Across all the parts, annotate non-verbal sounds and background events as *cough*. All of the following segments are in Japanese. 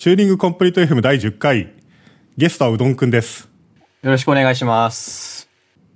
チューニングコンプリート FM 第10回、ゲストはうどんくんです。よろしくお願いします。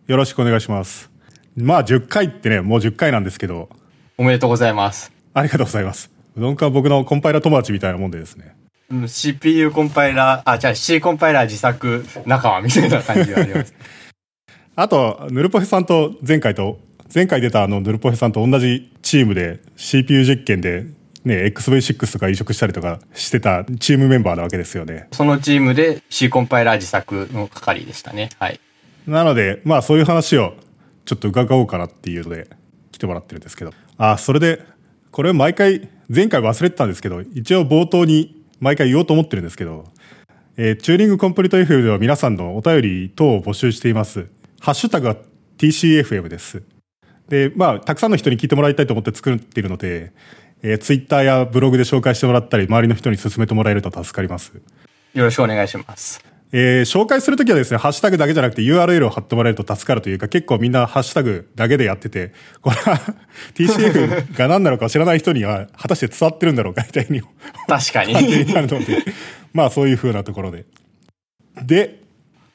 よろしくお願いします。まあ10回ってね、もう10回なんですけど、おめでとうございます。ありがとうございます。うどんくんは僕のコンパイラー友達みたいなもんでですね。うん CPU コンパイラー、あ、じゃあ C コンパイラー自作仲間みたいな感じがあります。*laughs* あと、ヌルポヘさんと前回と、前回出たあのヌルポヘさんと同じチームで CPU 実験でね、XV6 とか移植したりとかしてたチームメンバーなわけですよね。そのチームで C コンパイラー自作の係でしたね。はい。なので、まあそういう話をちょっと伺おうかなっていうので来てもらってるんですけど。あ、それで、これ毎回、前回忘れてたんですけど、一応冒頭に毎回言おうと思ってるんですけど、えーチューニングコンプリート FM では皆さんのお便り等を募集しています。ハッシュタグは TCFM です。で、まあ、たくさんの人に聞いてもらいたいと思って作っているので、えー、ツイッターやブログで紹介してもらったり、周りの人に勧めてもらえると助かります。よろしくお願いします。えー紹介するときはですね、ハッシュタグだけじゃなくて URL を貼ってもらえると助かるというか、結構みんなハッシュタグだけでやってて、これは *laughs* TCF が何なのか知らない人には果たして伝わってるんだろうかみたいに確かに。になるので、*laughs* まあそういう風なところで。で、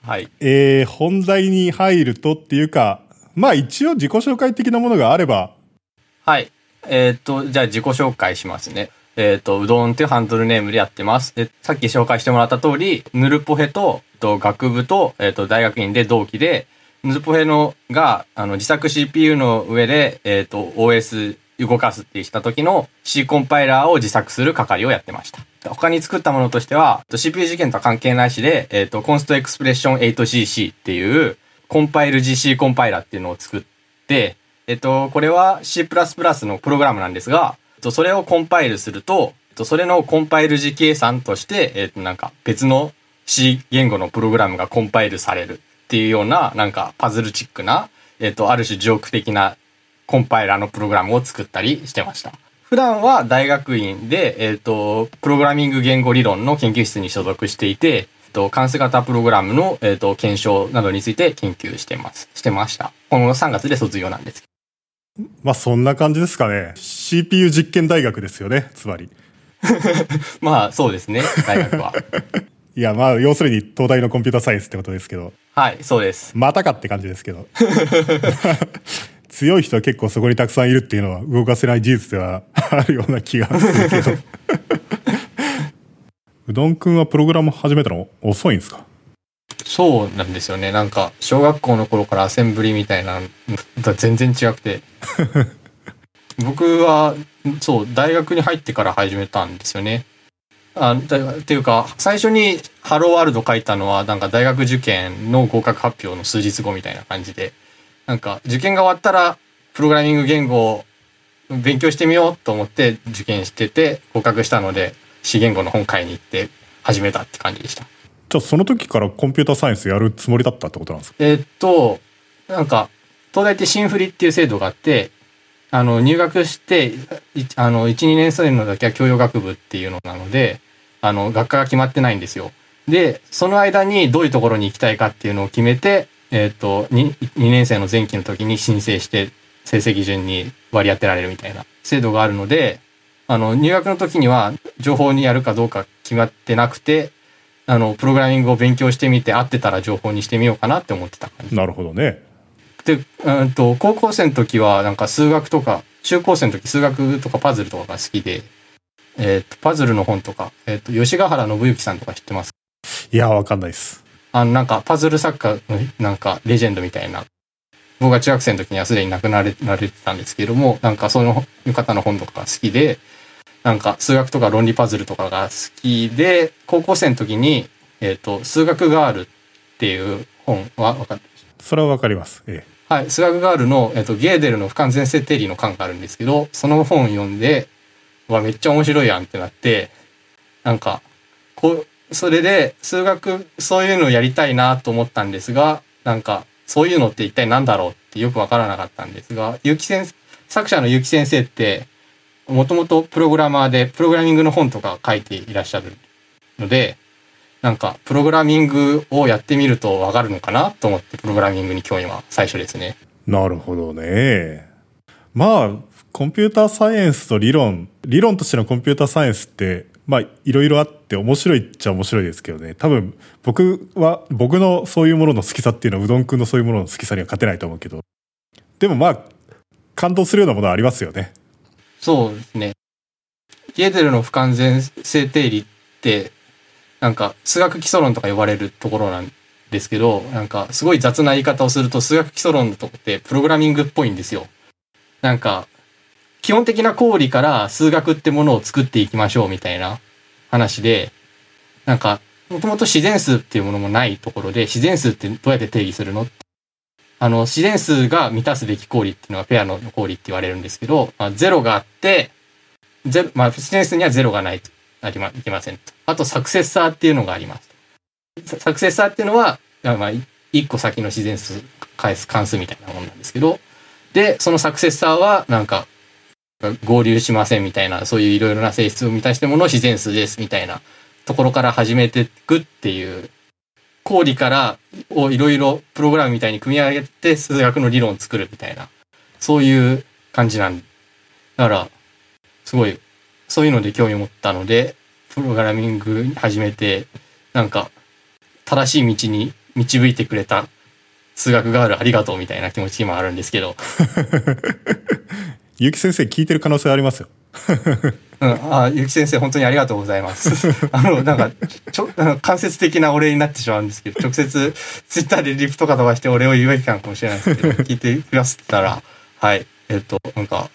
はい。えー本題に入るとっていうか、まあ一応自己紹介的なものがあれば、はい。えーっと、じゃあ自己紹介しますね。えーっと、うどんっていうハンドルネームでやってます。で、さっき紹介してもらった通り、ヌルポヘと、えっと学部と、えーっと、大学院で同期で、ヌルポヘのが、あの、自作 CPU の上で、えーっと、OS 動かすってした時の C コンパイラーを自作する係をやってました。他に作ったものとしては、CPU 事件とは関係ないしで、えーっと、コンストエクスプレッション 8cc っていう、コンパイル GC コンパイラーっていうのを作って、えっと、これは C++ のプログラムなんですが、えっと、それをコンパイルすると、えっと、それのコンパイル時計算として、えっと、なんか別の C 言語のプログラムがコンパイルされるっていうような、なんかパズルチックな、えっと、ある種ジョーク的なコンパイラーのプログラムを作ったりしてました。普段は大学院で、えっと、プログラミング言語理論の研究室に所属していて、と、関数型プログラムの、えっと、検証などについて研究してます。してました。この3月で卒業なんですまあそんな感じですかね。CPU 実験大学ですよね、つまり。*laughs* まあ、そうですね、大学は。*laughs* いや、まあ要するに東大のコンピューターサイエンスってことですけど、はい、そうです。またかって感じですけど。*laughs* 強い人は結構そこにたくさんいるっていうのは動かせない事実ではあるような気がするけど。うどんくんはプログラム始めたの遅いんですか？そうなんですよね。なんか、小学校の頃からアセンブリみたいなのとは全然違くて。*laughs* 僕は、そう、大学に入ってから始めたんですよね。あだっていうか、最初にハローワールド書いたのは、なんか大学受験の合格発表の数日後みたいな感じで、なんか受験が終わったら、プログラミング言語を勉強してみようと思って受験してて、合格したので、C 言語の本買いに行って始めたって感じでした。じゃあその時からコンピューターサイエンスやるつもりだったってことなんですか？えっと、なんか、東大って新振りっていう制度があって、あの、入学して、あの、1、2年生のだけは教養学部っていうのなので、あの、学科が決まってないんですよ。で、その間にどういうところに行きたいかっていうのを決めて、えっと、2, 2年生の前期の時に申請して、成績順に割り当てられるみたいな制度があるので、あの、入学の時には情報にやるかどうか決まってなくて、あの、プログラミングを勉強してみて合ってたら情報にしてみようかなって思ってた感じ。なるほどね。で、うんと、高校生の時はなんか数学とか、中高生の時数学とかパズルとかが好きで、えっ、と、パズルの本とか、えっ、と、吉ヶ原信之さんとか知ってます？いや、わかんないです。あの、なんか、パズル作家の、なんか、レジェンドみたいな。僕が中学生の時にはすでに亡くなれられてたんですけれども、なんか、その方の本とかが好きで、なんか、数学とか論理パズルとかが好きで、高校生の時に、えっ、と、数学ガールっていう本はわかる？それはわかります。えはい、数学ガールの、えっと、ゲーデルの不完全性定理の巻があるんですけど、その本読んで、うわ、めっちゃ面白いやんってなって、なんか、こう、それで、数学、そういうのをやりたいなと思ったんですが、なんか、そういうのって一体何だろうってよくわからなかったんですが、結城先作者の結城先生って、もともとプログラマーで、プログラミングの本とか書いていらっしゃるので、なんか、プログラミングをやってみるとわかるのかなと思って、プログラミングに興味は最初ですね。なるほどね。まあ、コンピューターサイエンスと理論、理論としてのコンピューターサイエンスって、まあ、いろいろあって面白いっちゃ面白いですけどね。多分、僕は、僕のそういうものの好きさっていうのは、うどんくんのそういうものの好きさには勝てないと思うけど。でもまあ、感動するようなものはありますよね。そうですね。ゲーデルの不完全性定理って、なんか、数学基礎論とか呼ばれるところなんですけど、なんか、すごい雑な言い方をすると、数学基礎論のとこってプログラミングっぽいんですよ。なんか、基本的な公理から数学ってものを作っていきましょうみたいな話で、なんか、もともと自然数っていうものもないところで、自然数ってどうやって定義するのあの、自然数が満たすべき公理っていうのはペアの公理って言われるんですけど、まあ、ゼロがあって、ゼロ、まあ、自然数にはゼロがないと、ありま、いけませんと。あと、サクセッサーっていうのがあります。サクセッサーっていうのは、まあ、一個先の自然数返す関数みたいなもんなんですけど、で、そのサクセッサーは、なんか、合流しませんみたいな、そういういろいろな性質を満たしたものを自然数ですみたいなところから始めていくっていう、公理からをいろいろプログラムみたいに組み上げて数学の理論を作るみたいな、そういう感じなんだから、すごい、そういうので興味を持ったので、プログラミングに始めて、なんか、正しい道に導いてくれた数学ガールありがとうみたいな気持ち今あるんですけど、*laughs* 結城先生聞いてる可能性ありますよ。*laughs* うん、あ、ゆき先生、本当にありがとうございます。*laughs* あの、なんか、ちょ、あ *laughs* の間接的なお礼になってしまうんですけど、直接、ツイッターでリプとか飛ばしてお礼を言うべきかもしれないですけど、*laughs* 聞いてくださったら、はい、えっと、なんか、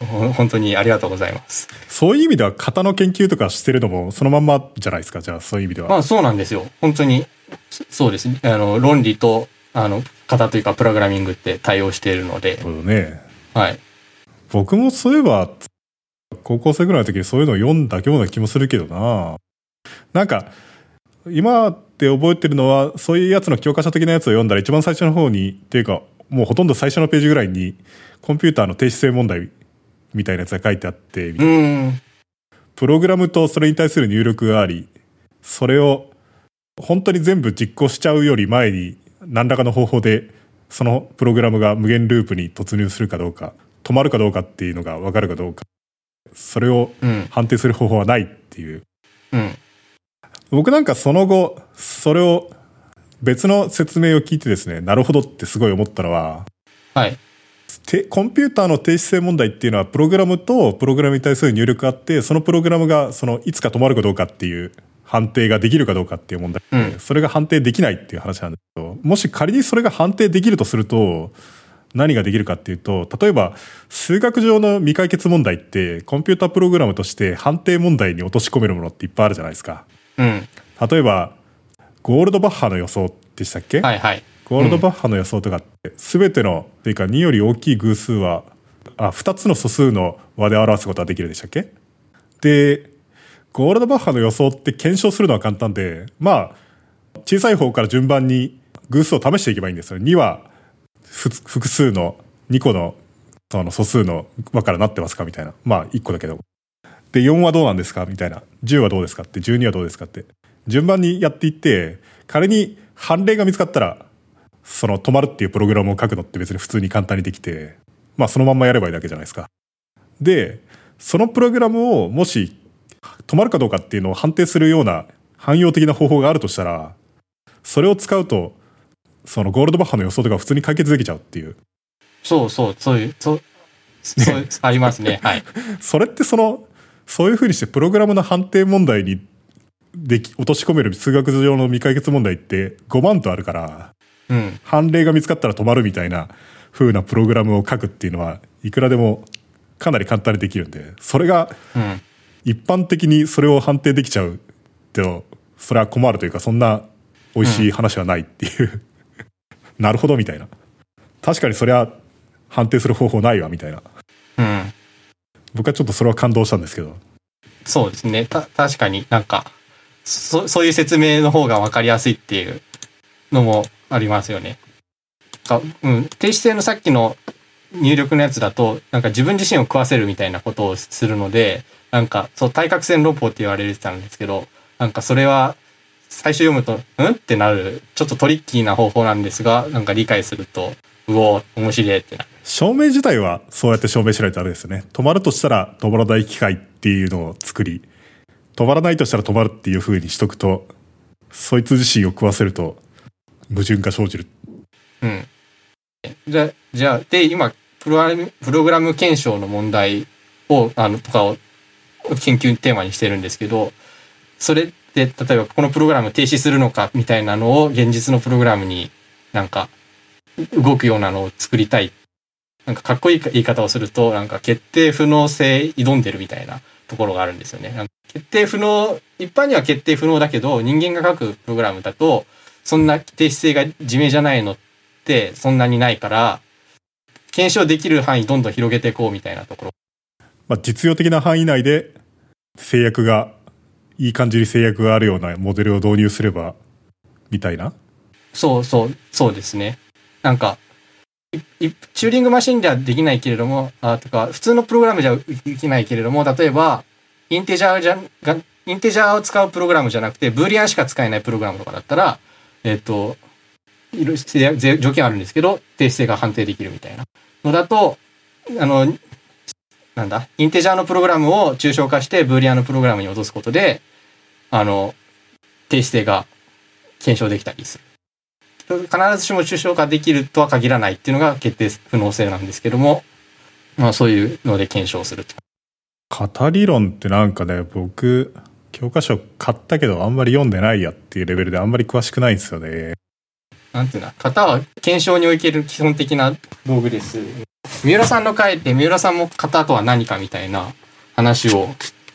ほ本当にありがとうございます。そういう意味では型の研究とかしてるのもそのまんまじゃないですか。じゃあそういう意味では。まあ、そうなんですよ。本当に、そそうですね。あの、論理と、あの、型というか、プログラミングって対応しているのでなる、ほどね。はい。僕もそういえば、高校生ぐらいの時にそういうのを読んだような気もするけどな。なんか、今で覚えてるのは、そういうやつの教科書的なやつを読んだら一番最初の方に、っていうか、もうほとんど最初のページぐらいに、コンピューターの定質性問題みたいなやつが書いてあって。プログラムとそれに対する入力があり、それを本当に全部実行しちゃうより前に何らかの方法でそのプログラムが無限ループに突入するかどうか、止まるかどうかっていうのが分かるかどうか、それをうん。判定する方法はないっていう。うん。僕なんかその後、それを別の説明を聞いてですね、なるほどってすごい思ったのは、はい。てコンピューターの定質性問題っていうのはプログラムとプログラムに対する入力があってそのプログラムがそのいつか止まるかどうかっていう判定ができるかどうかっていう問題で、うんそれが判定できないっていう話なんですけどもし仮にそれが判定できるとすると何ができるかっていうと例えば数学上の未解決問題ってコンピュータープログラムとして判定問題に落とし込めるものっていっぱいあるじゃないですかうん。例えばゴールドバッハの予想でしたっけ、はいはい。ゴールドバッハの予想とかって、すべての、というか2より大きい偶数は、あ、2つの素数の和で表すことができるでしたっけ？で、ゴールドバッハの予想って検証するのは簡単で、まあ、小さい方から順番に偶数を試していけばいいんですよ。2はふ複数の2個のその素数の和からなってますかみたいな。まあ、1個だけど。で、4はどうなんですか？みたいな。10はどうですかって、12はどうですかって。順番にやっていって、仮に判例が見つかったら、その止まるっていうプログラムを書くのって別に普通に簡単にできて、まあそのまんまやればいいだけじゃないですか。で、そのプログラムをもし止まるかどうかっていうのを判定するような汎用的な方法があるとしたら、それを使うと、そのゴールドバッハの予想とか普通に解決できちゃうっていう。そうそう、そういう、そう、そう、ありますね。はい。*laughs* それってその、そういうふうにしてプログラムの判定問題にでき落とし込める数学上の未解決問題って5万とあるから、うん。判例が見つかったら止まるみたいな風なプログラムを書くっていうのはいくらでもかなり簡単にできるんで、それがうん。一般的にそれを判定できちゃうと、それは困るというか、そんな美味しい話はないっていう、なるほどみたいな。確かにそれは判定する方法ないわみたいな。うん。僕はちょっとそれは感動したんですけど。そうですね。た、確かになんか、そ、そういう説明の方が分かりやすいっていうのもありますよね。かうん。定子性のさっきの入力のやつだと、なんか自分自身を食わせるみたいなことをするので、なんか、そう、対角線論法って言われてたんですけど、なんかそれは、最初読むと、うん？ってなる、ちょっとトリッキーな方法なんですが、なんか理解すると、うおー、面白いってなる。証明自体はそうやって証明しないとあれですよね。止まるとしたら止まらない機械っていうのを作り、止まらないとしたら止まるっていう風にしとくと、そいつ自身を食わせると、矛盾が生じる。うん。じゃあ、じゃあ、で、今、プロプログラム検証の問題を、あの、とかを研究テーマにしてるんですけど、それで、例えばこのプログラム停止するのかみたいなのを現実のプログラムになんか動くようなのを作りたい。なんかかっこいい言い方をすると、なんか決定不能性挑んでるみたいなところがあるんですよね。決定不能、一般には決定不能だけど、人間が書くプログラムだと、そんな停止性が自明じゃないのってそんなにないから、検証できる範囲どんどん広げていこうみたいなところ。まあ、実用的な範囲内で制約が、いい感じに制約があるようなモデルを導入すれば、みたいな？そうそう、そうですね。なんか、チューリングマシンではできないけれども、あとか、普通のプログラムじゃできないけれども、例えば、インテジャーじゃが、インテジャーを使うプログラムじゃなくて、ブーリアンしか使えないプログラムとかだったら、えっ、と、いろいろ条件あるんですけど、定性が判定できるみたいなのだと、あの、なんだ、インテジャーのプログラムを抽象化して、ブーリアンのプログラムに落とすことで、あの、定性が検証できたりする。必ずしも抽象化できるとは限らないっていうのが決定不能性なんですけども、まあそういうので検証すると。型理論ってなんかね、僕、教科書買ったけどあんまり読んでないやっていうレベルであんまり詳しくないんですよね。なんていうの型は検証における基本的な道具です。三浦さんの回で三浦さんも型とは何かみたいな話を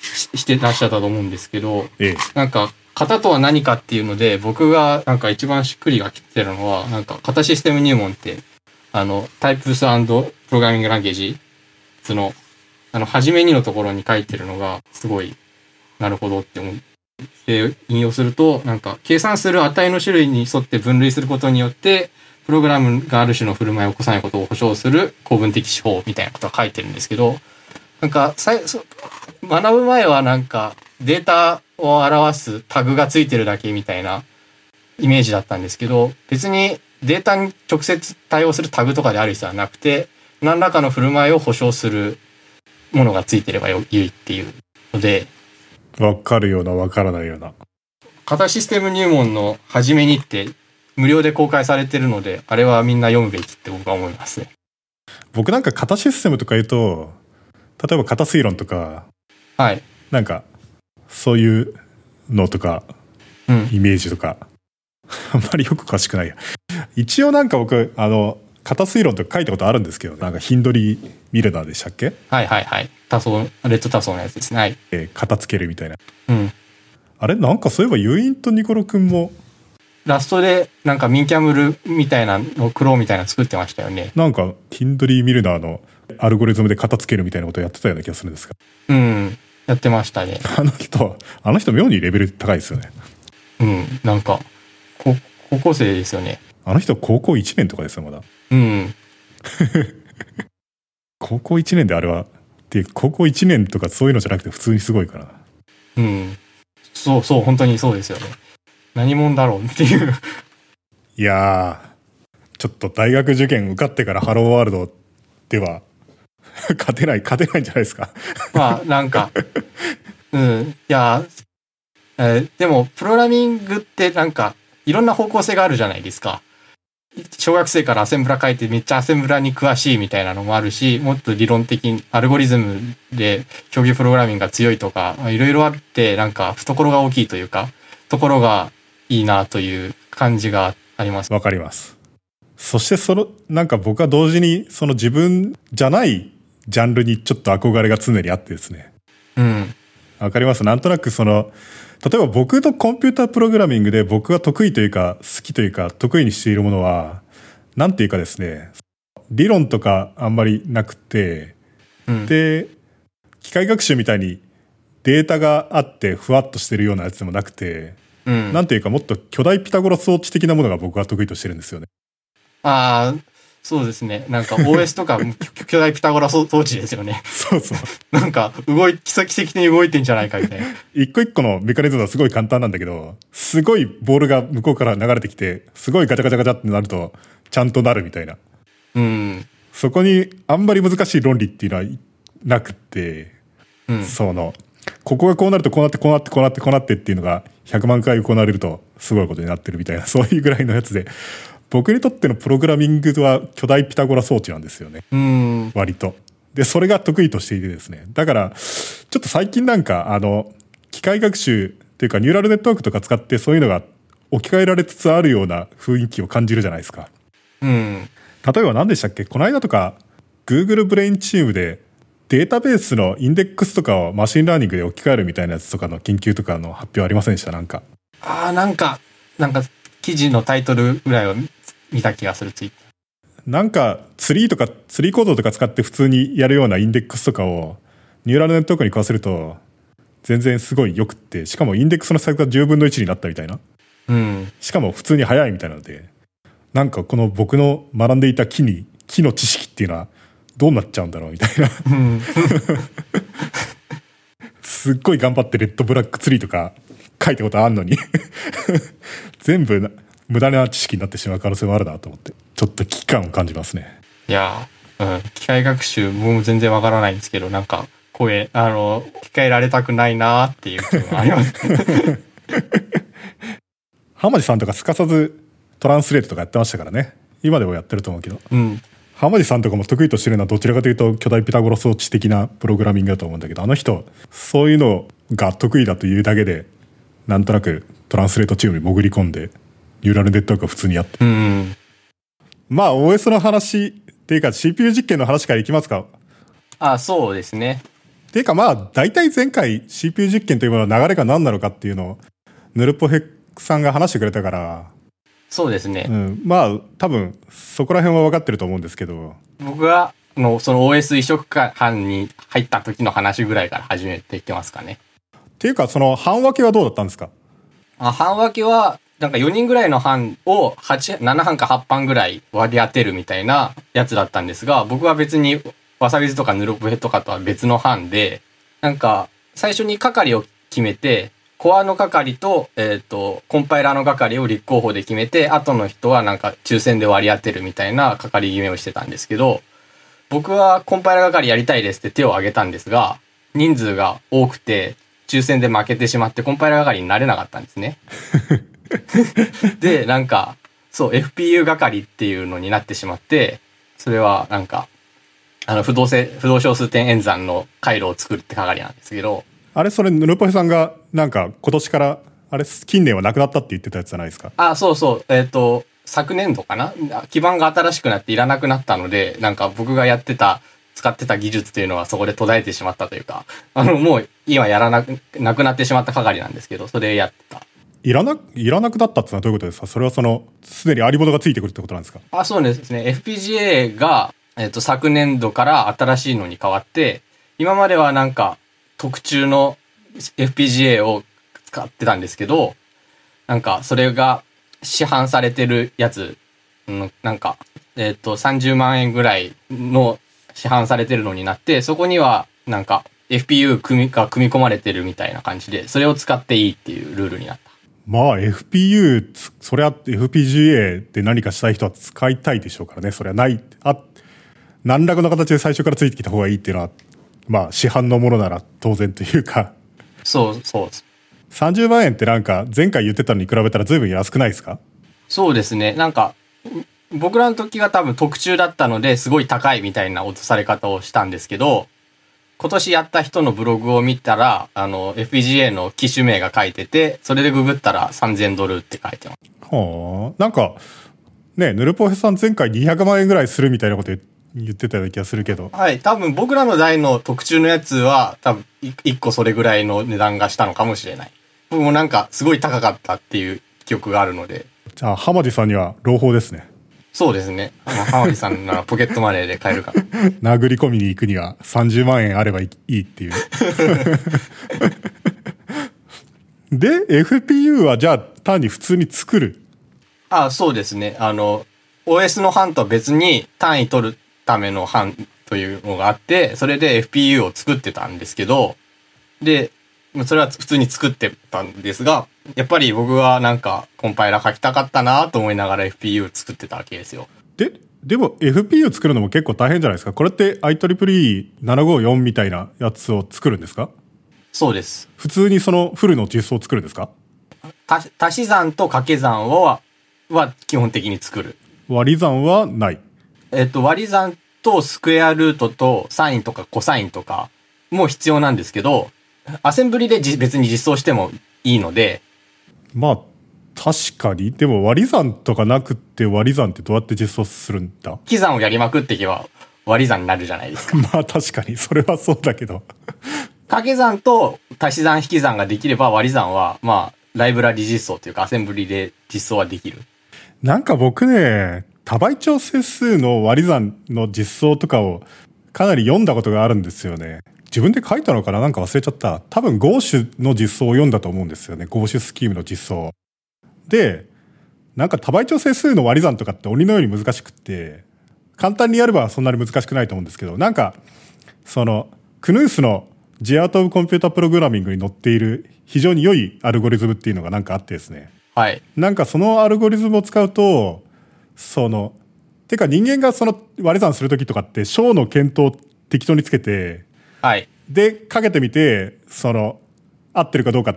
ししてらっしゃったと思うんですけど、ええ。なんか、型とは何かっていうので、僕がなんか一番しっくりがきてるのは、なんか、型システム入門って、あの、タイプスプログラミングランゲージその、あの、初めにのところに書いてるのが、すごい、なるほどって思って、引用すると、なんか、計算する値の種類に沿って分類することによって、プログラムがある種の振る舞いを起こさないことを保証する構文的手法みたいなことが書いてるんですけど、なんか、さいそ学ぶ前はなんか、データを表すタグがついてるだけみたいなイメージだったんですけど、別にデータに直接対応するタグとかである必要はなくて、何らかの振る舞いを保証するものがついてればよいいっていうので、わかるようなわからないような。型システム入門の初めにって無料で公開されてるので、あれはみんな読むべきって僕は思いますね。僕なんか型システムとか言うと、例えば型推論とか、はい。なんか、そういうのとか、うん。イメージとか、*laughs* あんまりよく詳しくないや。一応なんか僕、あの、型推論とか書いたことあるんですけど、なんかヒンドリーミルナーでしたっけ？はいはいはい。多層、レッド多層のやつですね。はい。えー型つけるみたいな。うん。あれなんかそういえばユインとニコロくんも、ラストでなんかミンキャムルみたいなの、クローみたいなの作ってましたよね。なんかヒンドリーミルナーのアルゴリズムで型つけるみたいなことをやってたような気がするんですが。うん。やってましたね。あの人、あの人妙にレベル高いですよね。うん。なんか、こ高校生ですよね。あの人高校1年とかですよ、まだ。うん。*laughs* 高校1年であれは、で、高校1年とかそういうのじゃなくて普通にすごいから。うん。そうそう、本当にそうですよね。何者だろうっていう。いやー、ちょっと大学受験受かってからハローワールドでは、*laughs* 勝てない、勝てないんじゃないですか。まあ、なんか、うん。いや、えーでも、プログラミングってなんか、いろんな方向性があるじゃないですか。小学生からアセンブラ書いてめっちゃアセンブラに詳しいみたいなのもあるし、もっと理論的にアルゴリズムで競技プログラミングが強いとか、まあいろいろあって、なんか懐が大きいというか、ところがいいなという感じがあります。わかります。そしてその、なんか僕は同時に、その自分じゃないジャンルにちょっと憧れが常にあってですね。うん。わかります？なんとなくその、例えば僕のコンピュータープログラミングで僕が得意というか、好きというか、得意にしているものは、なんていうかですね、理論とかあんまりなくて、うん。で、機械学習みたいにデータがあってふわっとしてるようなやつでもなくて、うん。なんていうかもっと巨大ピタゴラ装置的なものが僕は得意としてるんですよね。ああ、そうですね。なんか OS とか巨巨大ピタゴラ装装置ですよね。そうそう。なんか動い、奇跡的に動いてんじゃないかみたいな。一個一個のメカニズムはすごい簡単なんだけど、すごいボールが向こうから流れてきて、すごいガチャガチャガチャってなると、ちゃんとなるみたいな。うん。そこにあんまり難しい論理っていうのはなくって、うん。その、ここがこうなるとこうなってこうなってこうなってこうなってっていうのが100万回行われるとすごいことになってるみたいなそういうぐらいのやつで僕にとってのプログラミングは巨大ピタゴラ装置なんですよね。うん。割と。でそれが得意としていてですね。だからちょっと最近なんかあの機械学習っていうかニューラルネットワークとか使ってそういうのが置き換えられつつあるような雰囲気を感じるじゃないですか。うん。例えば何でしたっけ？この間とか Google ブレインチームでデータベースのインデックスとかを machine learning で置き換えるみたいなやつとかの研究とかの発表ありませんでした？なんか。ああ、なんか、なんか、記事のタイトルぐらいは見見た気がする、ツイッター。なんかツリーとかツリーコードとか使って普通にやるようなインデックスとかをニューラルネットワークに食わせると全然すごいよくってしかもインデックスのサイズが10分の1になったみたいなうん。しかも普通に速いみたいなのでなんかこの僕の学んでいた木に木の知識っていうのはどうなっちゃうんだろうみたいなうん。*laughs* すっごい頑張ってレッドブラックツリーとか書いたことあんのに *laughs* 全部な無駄な知識になってしまう可能性もあるなと思ってちょっと危機感を感じますねいやー、うん。機械学習、僕も全然わからないんですけど、なんか、声、あの、機械られたくないなーっていう気分があります。*laughs* 浜地さんとかすかさずトランスレートとかやってましたからね今でもやってると思うけどうん。浜地さんとかも得意としてるのはどちらかというと巨大ピタゴラ装置的なプログラミングだと思うんだけどあの人そういうのが得意だというだけでなんとなくトランスレートチームに潜り込んでニューラルネットワークを普通にやってうん。まあ OS の話っていうか CPU 実験の話からいきますかあ、そうですね。っていうかまあ大体前回 CPU 実験というものの流れが何なのかっていうのをヌルポヘックさんが話してくれたから、そうですね。うん、まあ多分そこら辺は分かってると思うんですけど僕が、の、その OS 移植班に入った時の話ぐらいから始めていってますかね。っていうかその半分けはどうだったんですか？あ、班分けは、なんか4人ぐらいの班を8、7班か8班ぐらい割り当てるみたいなやつだったんですが、僕は別にわさびずとかヌルポヘとかとは別の班で、なんか最初に係を決めて、コアの係と、えっ、と、コンパイラーの係を立候補で決めて、後の人はなんか抽選で割り当てるみたいな係決めをしてたんですけど、僕はコンパイラー係やりたいですって手を挙げたんですが、人数が多くて、抽選で負けてしまってコンパイラー係になれなかったんですね。*laughs* で、なんか、そう、FPU 係っていうのになってしまって、それはなんか、あの、不動性、不動小数点演算の回路を作るって係なんですけど、あれそれヌルポヘさんがなんか今年からあれ近年はなくなったって言ってたやつじゃないですか？あ、そうそう、えっ、と、昨年度かな？基盤が新しくなっていらなくなったので、なんか僕がやってた、使ってた技術っていうのはそこで途絶えてしまったというか、*laughs* あの、もう今やらなく、なくなってしまった係なんですけど、それやってた。いらないらなくなったってのはどういうことですか？それはそのすでにアリボドがついてくるってことなんですか？あ、そうですね。FPGA が、えっ、と、昨年度から新しいのに変わって、今まではなんか、特注の FPGA を使ってたんですけど、なんか、それが市販されてるやつ、うんなんか、えっ、と、30万円ぐらいの市販されてるのになって、そこには、なんか、FPU 組みが組み込まれてるみたいな感じで、それを使っていいっていうルールになった。まあ FPU つそれは FPGA で何かしたい人は使いたいでしょうからねそれはないあ何らかの形で最初からついてきた方がいいっていうのはまあ市販のものなら当然というかそう、そうです。30万円ってなんか前回言ってたのに比べたら随分安くないですか？そうですね。なんか、ん僕らの時が多分特注だったのですごい高いみたいな落とされ方をしたんですけど、今年やった人のブログを見たら、あの、FPGA の機種名が書いてて、それでググったら3000ドルって書いてます。はあなんかねヌルポヘさん前回200万円ぐらいするみたいなこと言言ってたような気がするけどはい。多分僕らの代の特注のやつは、多分1個それぐらいの値段がしたのかもしれない。僕もなんかすごい高かったっていう記憶があるので、じゃあ浜地さんには朗報ですねそうですね。まあ、浜地さんならポケットマネーで買えるから。*laughs* 殴り込みに行くには30万円あればいいっていう。*laughs* で、FPU はじゃあ単に普通に作る。あそうですね。あの、OS の班とは別に単位取るための班というのがあって、それで FPU を作ってたんですけど、で、まあそれは普通に作ってたんですが、やっぱり僕はなんかコンパイラー書きたかったなと思いながら FPU を作ってたわけですよ。で、でも FPU 作るのも結構大変じゃないですか？これって IEEE754 みたいなやつを作るんですか？そうです。普通にそのフルの実装を作るんですか？た足し算と掛け算は、は基本的に作る。割り算はない。えっと、割り算とスクエアルートとサインとかコサインとかも必要なんですけど、アセンブリでじ別に実装してもいいので、まあ、確かに。でも割り算とかなくって割り算ってどうやって実装するんだ？引き算をやりまくっていけば割り算になるじゃないですか。*laughs* まあ確かに。それはそうだけど。掛け算と足し算引き算ができれば割り算は、まあ、ライブラリ実装というかアセンブリで実装はできる。なんか僕ね、多倍調整数の割り算の実装とかをかなり読んだことがあるんですよね。自分で書いたのかな？なんか忘れちゃった。多分ゴーシュの実装を読んだと思うんですよね。ゴーシュスキームの実装。で、なんか多倍調整数の割り算とかって鬼のように難しくって、簡単にやればそんなに難しくないと思うんですけど、なんか、その、クヌースの G アート・オブ・コンピュータ・プログラミングに載っている非常に良いアルゴリズムっていうのがなんかあってですね。はい。なんかそのアルゴリズムを使うと、その、てか人間がその割り算するときとかって小の検討を適当につけて、はい。で、かけてみて、その、合ってるかどうか、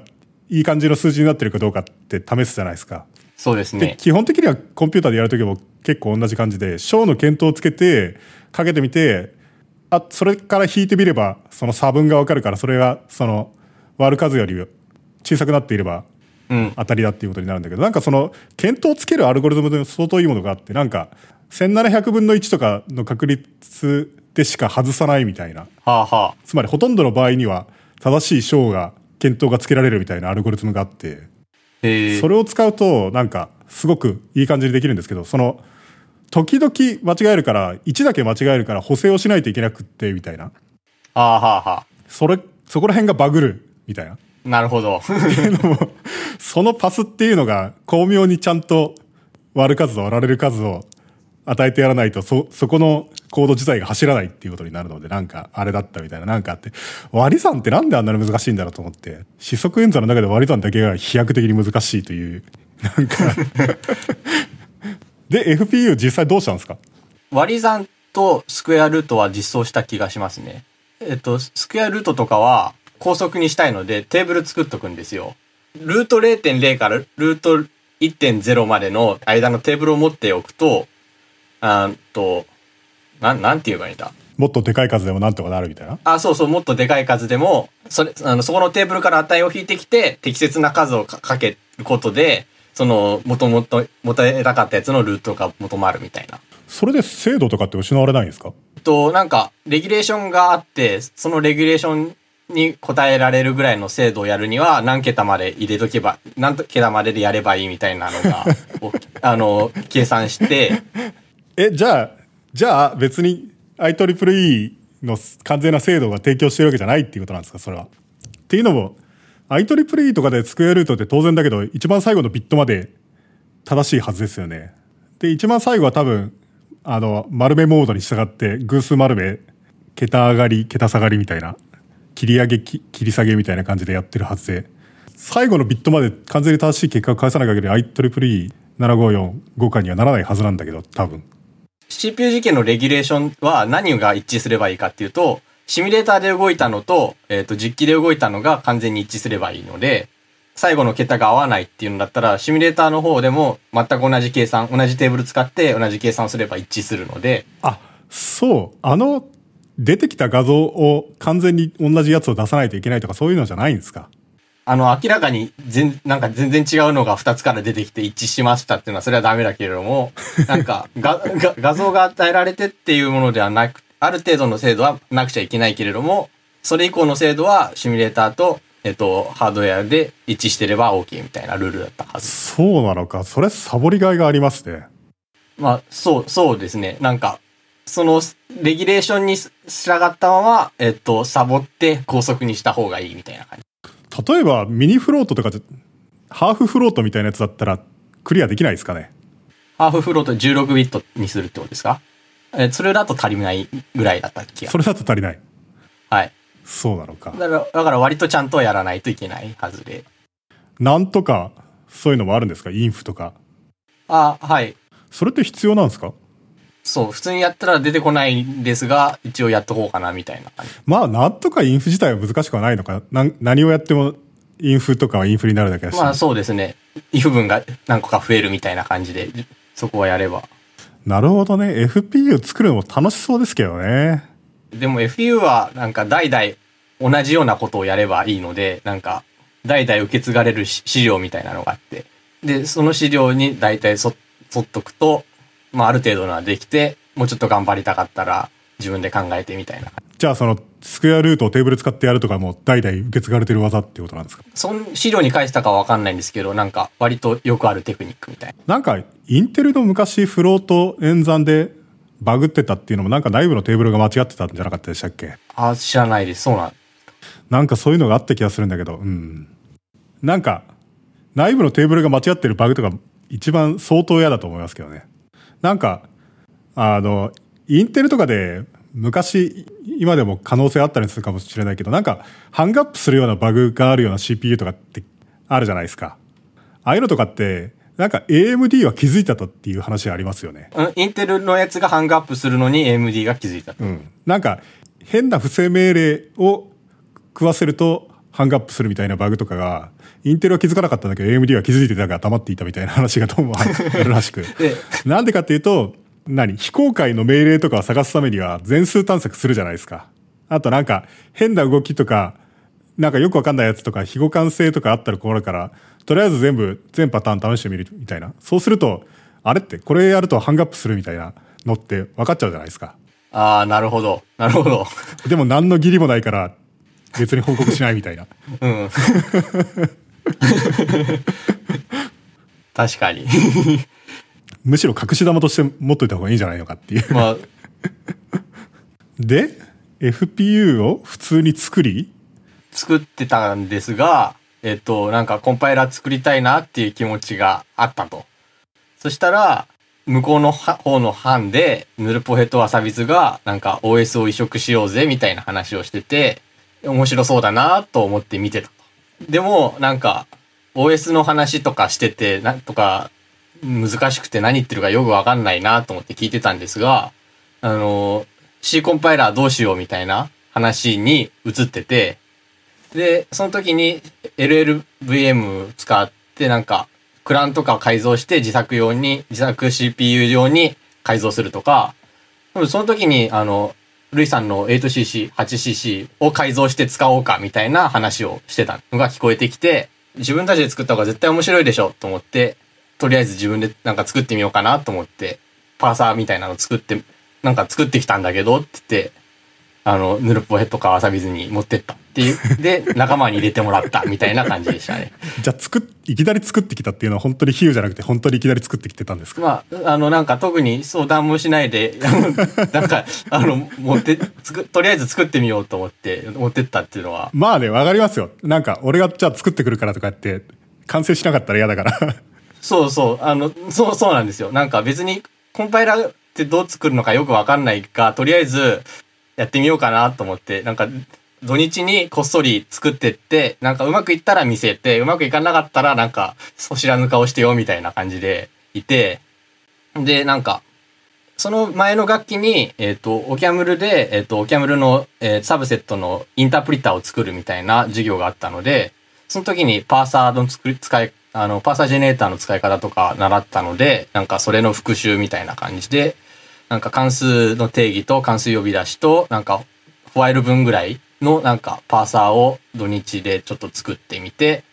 いい感じの数字になってるかどうかって試すじゃないですか。で、そうですね。基本的にはコンピューターでやるときも結構同じ感じで、小の検討をつけて、かけてみて、あ、それから引いてみれば、その差分がわかるから、それが、その、割る数より小さくなっていれば、うん。当たりだっていうことになるんだけど、なんかその、検討をつけるアルゴリズムで相当いいものがあって、なんか、1700分の1とかの確率でしか外さないみたいな。はあはあ。つまりほとんどの場合には、正しい章が、検討がつけられるみたいなアルゴリズムがあって。それを使うと、なんか、すごくいい感じにできるんですけど、その、時々間違えるから、1だけ間違えるから補正をしないといけなくって、みたいな。はあはあはそれ、そこら辺がバグる、みたいな。あ。なるほど。そのパスっていうのが巧妙にちゃんと割る数と割られる数を与えてやらないと、そ、そこのコード自体が走らないっていうことになるので、なんかあれだったみたいな、なんかあって、割り算ってなんであんなに難しいんだろうと思って、四則演算の中で割り算だけが飛躍的に難しいという、なんかで、FPU 実際どうしたんですか？割り算とスクエアルートは実装した気がしますね。えっと、スクエアルートとかは高速にしたいのでテーブル作っとくんですよ。ルート0.0からルート1.0までの間のテーブルを持っておくと、あと、なん、なんて言えばいいんだ？もっとでかい数でもなんとかなるみたいな？あ、そうそう、もっとでかい数でも、それ、あの、そこのテーブルから値を引いてきて、適切な数をかかけることで、その、もともと、元えなかったやつのルートが求まるみたいな。それで精度とかって失われないんですか？と、なんか、レギュレーションがあって、そのレギュレーションに応えられるぐらいの精度をやるには、何桁まで入れとけば、何桁まででやればいいみたいなのが、*laughs* おあの、計算して、え、じゃあ、じゃあ別に IEEE の完全な精度が提供してるわけじゃないっていうことなんですか、それは。っていうのも、IEEE とかでスクエアルートって当然だけど、一番最後のビットまで正しいはずですよね。で、一番最後は多分、あの、丸めモードに従って、偶数丸め、桁上がり、桁下がりみたいな、切り上げ、切り下げみたいな感じでやってるはずで、最後のビットまで完全に正しい結果を返さない限り IEEE754 5下にはならないはずなんだけど、多分。CPU 実験のレギュレーションは何が一致すればいいかっていうと、シミュレーターで動いたのと、えっ、と、実機で動いたのが完全に一致すればいいので、最後の桁が合わないっていうのだったら、シミュレーターの方でも全く同じ計算、同じテーブル使って同じ計算をすれば一致するので、あ、そう。あの、出てきた画像を完全に同じやつを出さないといけないとかそういうのじゃないんですか？あの、明らかに全、なんか全然違うのが2つから出てきて一致しましたっていうのはそれはダメだけれども、*laughs* なんか、が、が、画像が与えられてっていうものではなく、ある程度の精度はなくちゃいけないけれども、それ以降の精度はシミュレーターと、えっと、ハードウェアで一致してれば OK みたいなルールだったはず。そうなのか。それサボりがいがありますね。まあ、そう、そうですね。なんか、その、レギュレーションに従ったまま、えっと、サボって高速にした方がいいみたいな感じ。例えばミニフロートとかで、ハーフフロートみたいなやつだったらクリアできないですかね？ハーフフロート16ビットにするってことですか？え、それだと足りないぐらいだったっけそれだと足りない。はい。そうなのか。だから、だから割とちゃんとやらないといけないはずで。なんとか、そういうのもあるんですか？インフとか。あ、はい。それって必要なんですか？そう、普通にやったら出てこないんですが、一応やっとこうかなみたいな感じ。まあ、なんとかインフ自体は難しくはないのかな。な何をやってもインフとかはインフになるだけだし。まあそうですね。if 分が何個か増えるみたいな感じで、そこはやれば。なるほどね。FPU 作るのも楽しそうですけどね。でも FU はなんか代々同じようなことをやればいいので、なんか代々受け継がれるし資料みたいなのがあって、で、その資料に大体そ沿っとくと、まあある程度のはできて、もうちょっと頑張りたかったら自分で考えてみたいな。じゃあそのスクエアルートをテーブル使ってやるとかも代々受け継がれてる技っていうことなんですか？その資料に書いてたかはわかんないんですけど、なんか割とよくあるテクニックみたいな。なんか、インテルの昔フロート演算でバグってたっていうのもなんか内部のテーブルが間違ってたんじゃなかったでしたっけ？あ、知らないです。そうなん。なんかそういうのがあった気がするんだけど、うん。なんか、内部のテーブルが間違ってるバグとか一番相当嫌だと思いますけどね。なんか、あの、インテルとかで昔、今でも可能性あったりするかもしれないけど、なんか、ハングアップするようなバグがあるような CPU とかってあるじゃないですか。ああいうのとかって、なんか AMD は気づいてたっていう話ありますよね。うん、インテルのやつがハングアップするのに AMD が気づいた。うん。なんか、変な不正命令を食わせると、ハングアップするみたいなバグとかが、インテルは気づかなかったんだけど、AMD は気づいてたから黙っていたみたいな話がどうもあるらしく。で *laughs* なんでかっていうと、何？非公開の命令とかを探すためには全数探索するじゃないですか。あとなんか、変な動きとか、なんかよくわかんないやつとか、非互換性とかあったら困るから、とりあえず全部、全パターン試してみるみたいな。そうすると、あれって、これやるとハングアップするみたいなのって分かっちゃうじゃないですか。ああ、なるほど。なるほど。でも何の義理もないから、別に報告しないみたいな。*laughs* うん。*laughs* 確かに。むしろ隠し玉として持っといた方がいいんじゃないのかっていう。まあ、で、FPU を普通に作り、作ってたんですが、えっと、なんかコンパイラー作りたいなっていう気持ちがあったと。そしたら、向こうのは方の班で、ヌルポヘとワサビズが、なんか OS を移植しようぜみたいな話をしてて、面白そうだなと思って見てたと。でも、なんか、OS の話とかしてて、なんとか、難しくて何言ってるかよくわかんないなと思って聞いてたんですが、あの、C コンパイラーどうしようみたいな話に移ってて、で、その時に LLVM 使ってなんか、クランとか改造して自作用に、自作 CPU 用に改造するとか、その時にあの、ルイさんの 8cc、8cc を改造して使おうかみたいな話をしてたのが聞こえてきて、自分たちで作った方が絶対面白いでしょと思って、とりあえず自分でなんか作ってみようかなと思って、パーサーみたいなの作って、なんか作ってきたんだけどって言って、あの、ヌルポヘとかわさびずに持ってったっていう。*laughs* で、仲間に入れてもらったみたいな感じでしたね。じゃあ作っ、いきなり作ってきたっていうのは本当に比喩じゃなくて本当にいきなり作ってきてたんですか？まあ、あの、なんか特に相談もしないで、*laughs* なんか、あの、持って、つく、とりあえず作ってみようと思って、持ってったっていうのは、まあね、わかりますよ。なんか、俺がじゃあ作ってくるからとかって、完成しなかったら嫌だから。そうそう、あの、そうそうなんですよ。なんか別に、コンパイラーってどう作るのかよくわかんないが、とりあえず、やってみようかなと思って、なんか、土日にこっそり作ってって、なんかうまくいったら見せて、うまくいかなかったらなんか、そ知らぬ顔してよみたいな感じでいて、で、なんか、その前の楽器に、えっ、と、オキャムルで、えっ、と、オキャムルの、えーサブセットのインタープリターを作るみたいな授業があったので、その時にパーサーの作り、使い、あの、パーサージェネレーターの使い方とか習ったので、なんかそれの復習みたいな感じで、なんか関数の定義と関数呼び出しと、なんか、ホワイル分ぐらいのなんかパーサーを土日でちょっと作ってみて、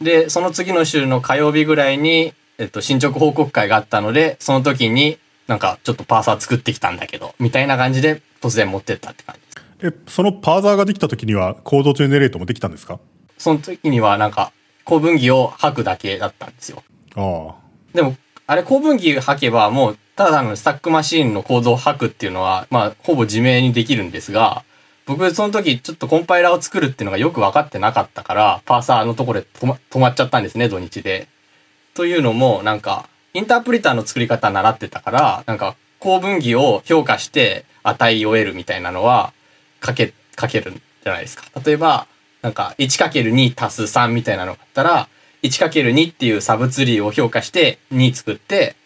で、その次の週の火曜日ぐらいに、えっと、進捗報告会があったので、その時になんかちょっとパーサー作ってきたんだけど、みたいな感じで突然持ってったって感じです。え、そのパーザーができた時にはコードジェネレートもできたんですか？その時にはなんか、公文儀を吐くだけだったんですよ。ああ。でも、あれ公文儀吐けばもう、ただのスタックマシーンの構造を吐くっていうのは、まあ、ほぼ自明にできるんですが、僕、その時、ちょっとコンパイラーを作るっていうのがよく分かってなかったから、パーサーのところで止ま止まっちゃったんですね、土日で。というのも、なんか、インタープリターの作り方習ってたから、なんか、公文儀を評価して値を得るみたいなのは、かけ、かけるんじゃないですか。例えば、なんか、1×2 足す3みたいなのがあったら、1×2 っていうサブツリーを評価して2作って、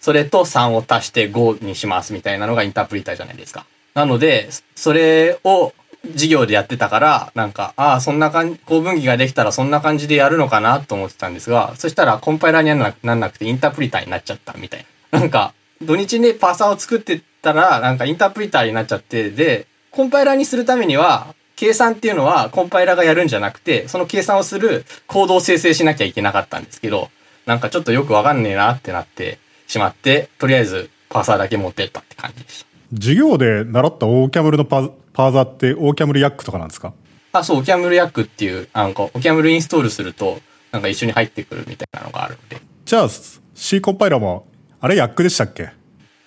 それと3を足して5にしますみたいなのがインタープリターじゃないですか。なので、それを授業でやってたから、なんか、ああ、そんな感じ、構文儀ができたらそんな感じでやるのかなと思ってたんですが、そしたらコンパイラーにはななんなくてインタープリターになっちゃったみたいな。なんか、土日にパーサーを作ってたら、なんかインタープリターになっちゃって、で、コンパイラーにするためには、計算っていうのはコンパイラーがやるんじゃなくて、その計算をするコードを生成しなきゃいけなかったんですけど、なんかちょっとよくわかんねえなってなってしまって、とりあえずパーサーだけ持ってったって感じでした。授業で習ったオーキャムルのパパーザーってオーキャムルヤックとかなんですか？あ、そう、オキャムルヤックっていう、なんか、オキャムルインストールすると、なんか一緒に入ってくるみたいなのがあるので。じゃあ C コンパイラーもあれヤックでしたっけ？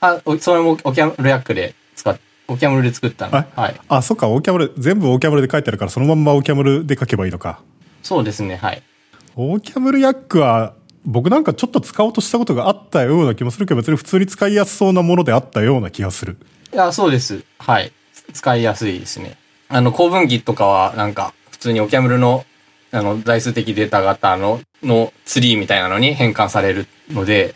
あ、おそれもオキャムルヤックで使っ、オキャムルで作ったの。あはい。あそっかオーキャムル全部オーキャムルで書いてあるからそのまんまオーキャムルで書けばいいのかそうですね、はい。オーキャムルヤックは僕なんかちょっと使おうとしたことがあったような気もするけど別に普通に使いやすそうなものであったような気がするいや、そうです。はい。使いやすいですね。あの、構文儀とかは、なんか、普通にオキャムルの、あの、代数的データ型の、のツリーみたいなのに変換されるので、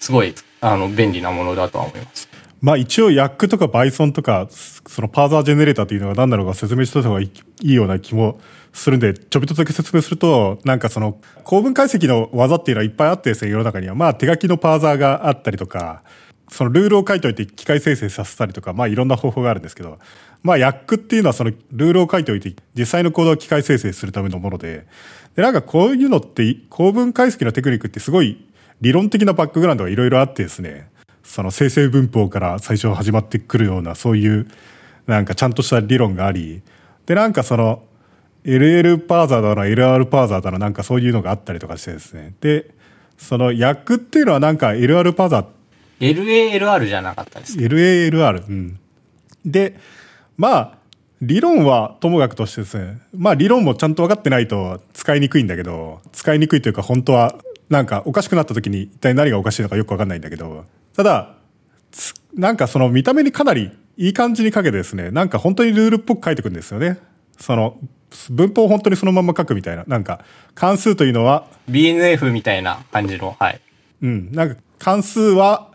すごい、あの、便利なものだとは思います。まあ一応ヤックとか Python とかそのパーザージェネレーターというのが何なのか説明した方がいいような気もするんでちょびっとだけ説明するとなんかその構文解析の技っていうのはいっぱいあってですね世の中にはまあ手書きのパーザーがあったりとかそのルールを書いておいて機械生成させたりとかまあいろんな方法があるんですけどまあヤックっていうのはそのルールを書いておいて実際のコードを機械生成するためのものででなんかこういうのって構文解析のテクニックってすごい理論的なバックグラウンドがいろいろあってですねその生成文法から最初始まってくるようなそういうなんかちゃんとした理論がありでなんかその LL パーザーだの LR パーザーだのなんかそういうのがあったりとかしてですね。でその訳っていうのはなんか LR パーザー LALR じゃなかったですか？LALR うん。でまあ理論はともかくとしてですねまあ理論もちゃんと分かってないと使いにくいんだけど使いにくいというか本当はなんかおかしくなった時に一体何がおかしいのかよく分かんないんだけどただつなんかその見た目にかなりいい感じに書けてですねなんか本当にルールっぽく書いてくんですよね。その文法を本当にそのまま書くみたいな。なんか関数というのは BNF みたいな感じの、はい。うん、なんか関数は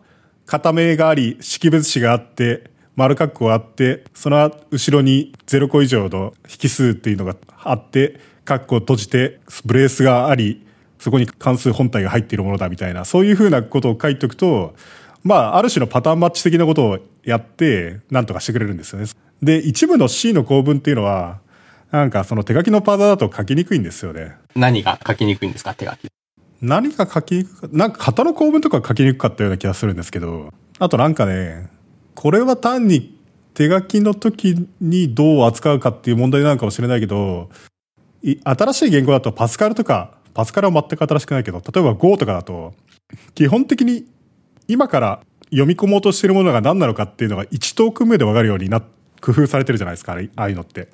片名があり識別子があって丸括弧があってその後ろに0個以上の引数っていうのがあって括弧を閉じてブレースがありそこに関数本体が入っているものだみたいなそういうふうなことを書いておくとまあある種のパターンマッチ的なことをやってなんとかしてくれるんですよね。で一部の C の構文っていうのはなんかその手書きのパーザーだと書きにくいんですよね。何が書きにくいんですか？手書き。何が書きにくかなんか型の構文とか書きにくかったような気がするんですけどあとなんかねこれは単に手書きの時にどう扱うかっていう問題なのかもしれないけどい新しい言語だとパスカルとかパスカルは全く新しくないけど例えば Go とかだと基本的に今から読み込もうとしているものが何なのかっていうのが1トークン目で分かるようにな工夫されてるじゃないですかああいうのって。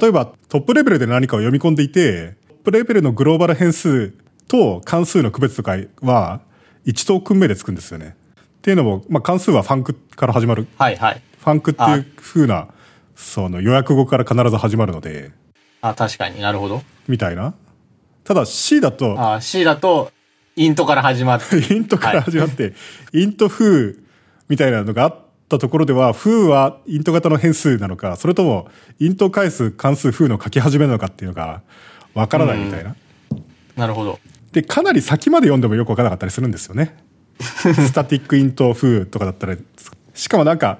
例えばトップレベルで何かを読み込んでいてトップレベルのグローバル変数と関数の区別とかは1トークン目でつくんですよね。っていうのも、まあ、関数はファンクから始まるはいはい。ファンクっていう風なその予約語から必ず始まるのであ、確かになるほど。みたいなただ C だとあ C だと、*laughs* イントから始まって。イントから始まって、イント風みたいなのがあったところでは、風はイント型の変数なのか、それともイントを返す関数風の書き始めなのかっていうのがわからないみたいな。なるほど。で、かなり先まで読んでもよくわからなかったりするんですよね。*laughs* スタティックイント風とかだったら、しかもなんか、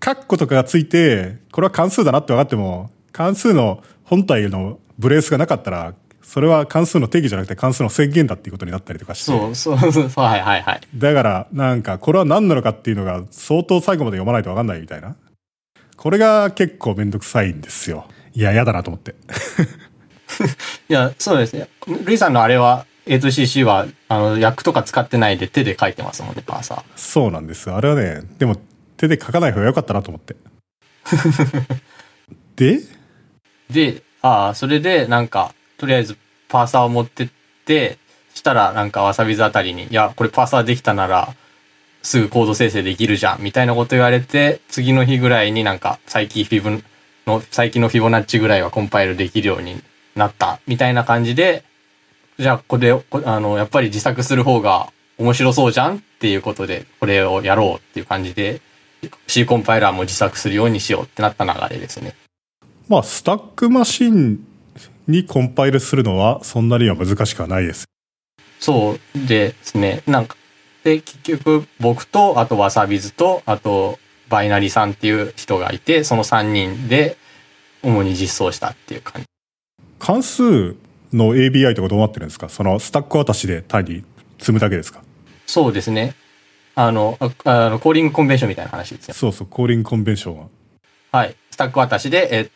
カッコとかがついて、これは関数だなって分かっても、関数の本体のブレースがなかったら、それは関数の定義じゃなくて関数の宣言だっていうことになったりとかして。そう、そう、そう、そうはいはいはい。だから、なんか、これは何なのかっていうのが相当最後まで読まないと分かんないみたいな。これが結構めんどくさいんですよ。*laughs* いや、嫌だなと思って。いや、そうですね。ルイさんのあれは、A2CC は、あの、訳とか使ってないで手で書いてますもんね、パーサー。そうなんですよ。あれはね、でも手で書かない方が良かったなと思って。*laughs* で、で、ああ、それで、なんか、とりあえずパーサーを持ってって、したら、なんか、わさびずあたりに、いや、これパーサーできたなら、すぐコード生成できるじゃん、みたいなこと言われて、次の日ぐらいになんか、最近フィブの、最近のフィボナッチぐらいはコンパイルできるようになった、みたいな感じで、じゃあ、ここで、あの、やっぱり自作する方が面白そうじゃん？っっていうことで、これをやろうっていう感じで、C コンパイラーも自作するようにしようってなった流れですね。まあ、スタックマシンにコンパイルするのはそんなには難しくはないです。そうですね。なんか、で、結局僕と、あとわさびずと、あとバイナリさんっていう人がいて、その3人で主に実装したっていう感じ。関数の ABI とかどうなってるんですか？そのスタック渡しで単に積むだけですか？そうですね。あの、あのコーリングコンベンションみたいな話ですよ。そうそう、コーリングコンベンションは。はい。スタック渡しで、え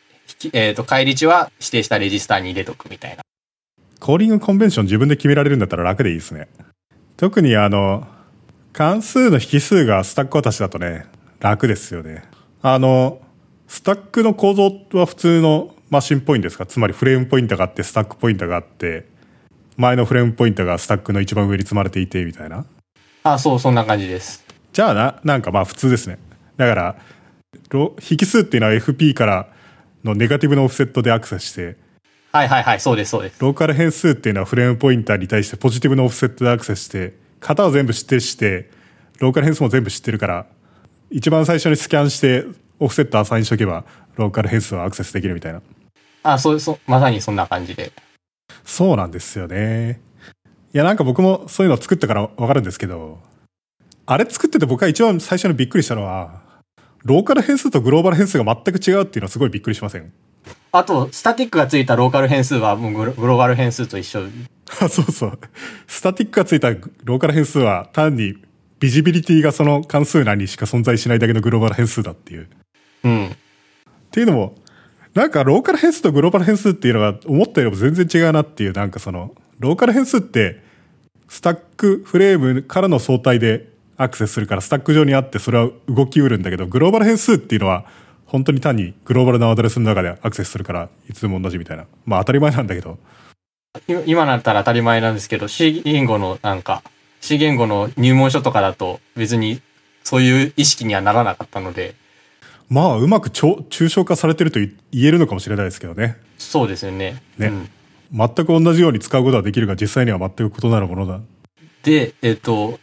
えー、と、返り値は指定したレジスターに入れとくみたいな。コーリングコンベンション自分で決められるんだったら楽でいいですね。特にあの、関数の引数がスタック渡しだとね、楽ですよね。あの、スタックの構造は普通のマシンポイントですか？つまりフレームポインターがあって、スタックポインターがあって、前のフレームポインターがスタックの一番上に積まれていて、みたいな。あ、そう、そんな感じです。じゃあな、なんかまあ普通ですね。だから、引数っていうのは FP からのネガティブのオフセットでアクセスして、はいはいはい、そうですそうです。ローカル変数っていうのはフレームポインターに対してポジティブのオフセットでアクセスして、型を全部指定して、ローカル変数も全部知ってるから、一番最初にスキャンしてオフセットアサインしとけば、ローカル変数はアクセスできるみたいな。あ、そう、そう、まさにそんな感じで。そうなんですよね。いや、なんか僕もそういうの作ったからわかるんですけど、あれ作ってて僕が一番最初にびっくりしたのは、ローカル変数とグローバル変数が全く違うっていうのはすごいびっくりしません？あと、スタティックがついたローカル変数はもうグローバル変数と一緒。そうそう。スタティックがついたローカル変数は単にビジビリティがその関数内にしか存在しないだけのグローバル変数だっていう。うん。っていうのも、なんかローカル変数とグローバル変数っていうのが思ったよりも全然違うなっていう、なんかその、ローカル変数ってスタックフレームからの相対でアクセスするからスタック上にあってそれは動きうるんだけど、グローバル変数っていうのは本当に単にグローバルなアドレスの中でアクセスするからいつでも同じみたいな。まあ当たり前なんだけど。今なったら当たり前なんですけど、C 言語のなんか、C 言語の入門書とかだと別にそういう意識にはならなかったので。まあうまく抽象化されてると言えるのかもしれないですけどね。そうですよね。ね。うん、全く同じように使うことはできるが実際には全く異なるものだ。で、えっ、と、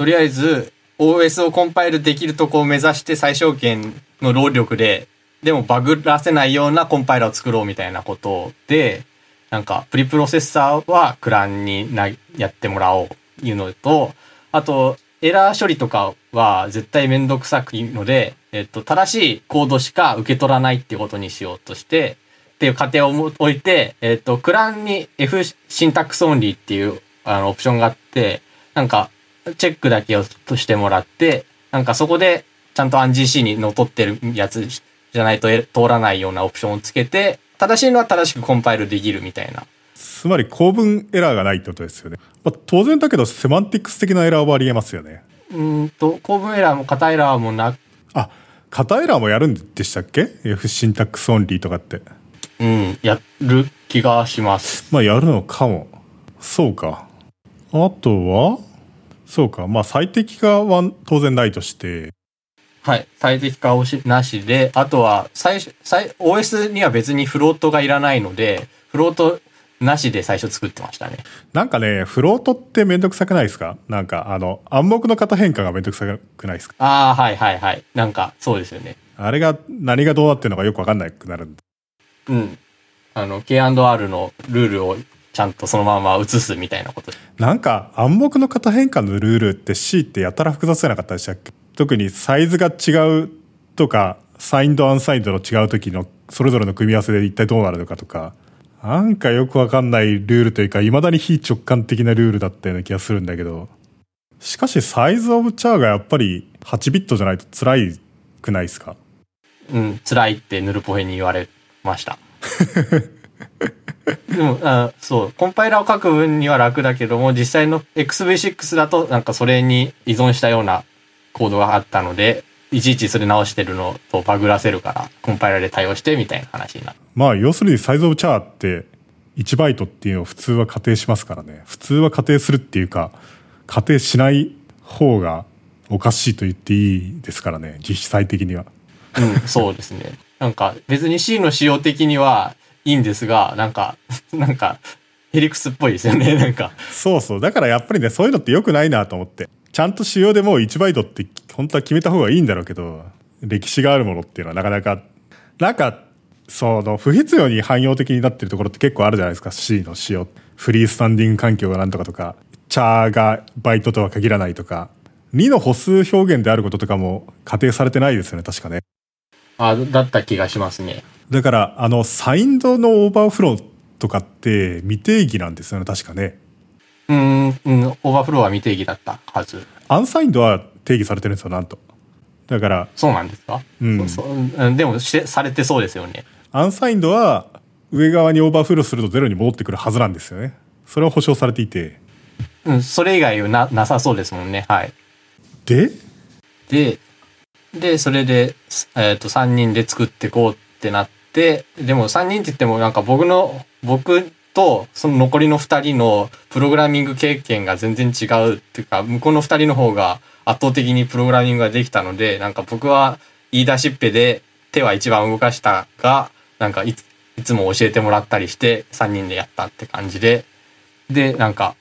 とりあえず OS をコンパイルできるとこを目指して最小限の労力で、でもバグらせないようなコンパイラーを作ろうみたいなことで、なんかプリプロセッサーは Clang になやってもらおういうのと、あとエラー処理とかは絶対めんどくさくいいので、えっと、正しいコードしか受け取らないっていうことにしようとして、っていう過程を置いて、えっと、クランに F シンタックスオンリーっていうあのオプションがあって、なんかチェックだけをとしてもらって、なんかそこでちゃんと ANGC にのっとってるやつじゃないと通らないようなオプションをつけて、正しいのは正しくコンパイルできるみたいな。つまり構文エラーがないってことですよね。まあ、当然だけどセマンティクス的なエラーはありえますよね。うんと、構文エラーも型エラーもなあ、型エラーもやるんでしたっけ ?F シンタックスオンリーとかって。うん、やる気がします。まあやるのかも。そうか。あとは？そうか。まあ、最適化は当然ないとして。はい。最適化をしなしで、あとは、最初、最、OS には別にフロートがいらないので、フロートなしで最初作ってましたね。なんかね、フロートってめんどくさくないですか？なんか、あの、暗黙の型変化がめんどくさくないですか？ああ、はいはいはい。なんか、そうですよね。あれが、何がどうなってるのかよくわかんなくなるんうん。あの、K&R のルールをちゃんとそのまま移すみたいなこと。なんか暗黙の型変化のルールって C ってやたら複雑じゃなかったでしたっけ？特にサイズが違うとか、サインドアンサインドの違う時のそれぞれの組み合わせで一体どうなるのかとか、なんかよくわかんないルールというか、未だに非直感的なルールだったような気がするんだけど、しかしサイズオブチャーがやっぱり8ビットじゃないと辛いくないですか？うん、辛いってヌルポヘに言われました。*laughs* でもあ、そう、コンパイラーを書く分には楽だけども、実際の XV6 だとなんかそれに依存したようなコードがあったので、いちいちそれ直してるのとバグらせるから、コンパイラーで対応してみたいな話になる。まあ、要するにサイズオブチャーって1バイトっていうのを普通は仮定しますからね。普通は仮定するっていうか、仮定しない方がおかしいと言っていいですからね、実際的には。うん、そうですね。なんか別に C の仕様的にはいいんですが、なんか、*laughs* なんか、ヘリクスっぽいですよね、*laughs* なんか。そうそう。だからやっぱりね、そういうのって良くないなと思って。ちゃんと仕様でもう1バイトって本当は決めた方がいいんだろうけど、歴史があるものっていうのはなかなか、なんか、その、不必要に汎用的になってるところって結構あるじゃないですか、C の仕様。フリースタンディング環境がなんとかとか、チャーがバイトとは限らないとか、2の歩数表現であることとかも仮定されてないですよね、確かね。あ、だった気がしますね。だから、あの、サインドのオーバーフローとかって未定義なんですよね、確かね。うーん、うん、オーバーフローは未定義だったはず。 unsigned は定義されてるんですよ、なんと。だから、そうなんですか？うんそでもして、されてそうですよね。 unsigned は上側にオーバーフローするとゼロに戻ってくるはずなんですよね。それは保証されていて。うん、それ以外はな、なさそうですもんね。はい。で、で、で、それで、すえっ、と、3人で作ってこうってなって、ででも3人って言ってもなんか僕の、僕とその残りの2人のプログラミング経験が全然違うっていうか、向こうの2人の方が圧倒的にプログラミングができたので、なんか僕は言い出しっぺで手は一番動かしたが、なんかいついつも教えてもらったりして3人でやったって感じで、で、なんか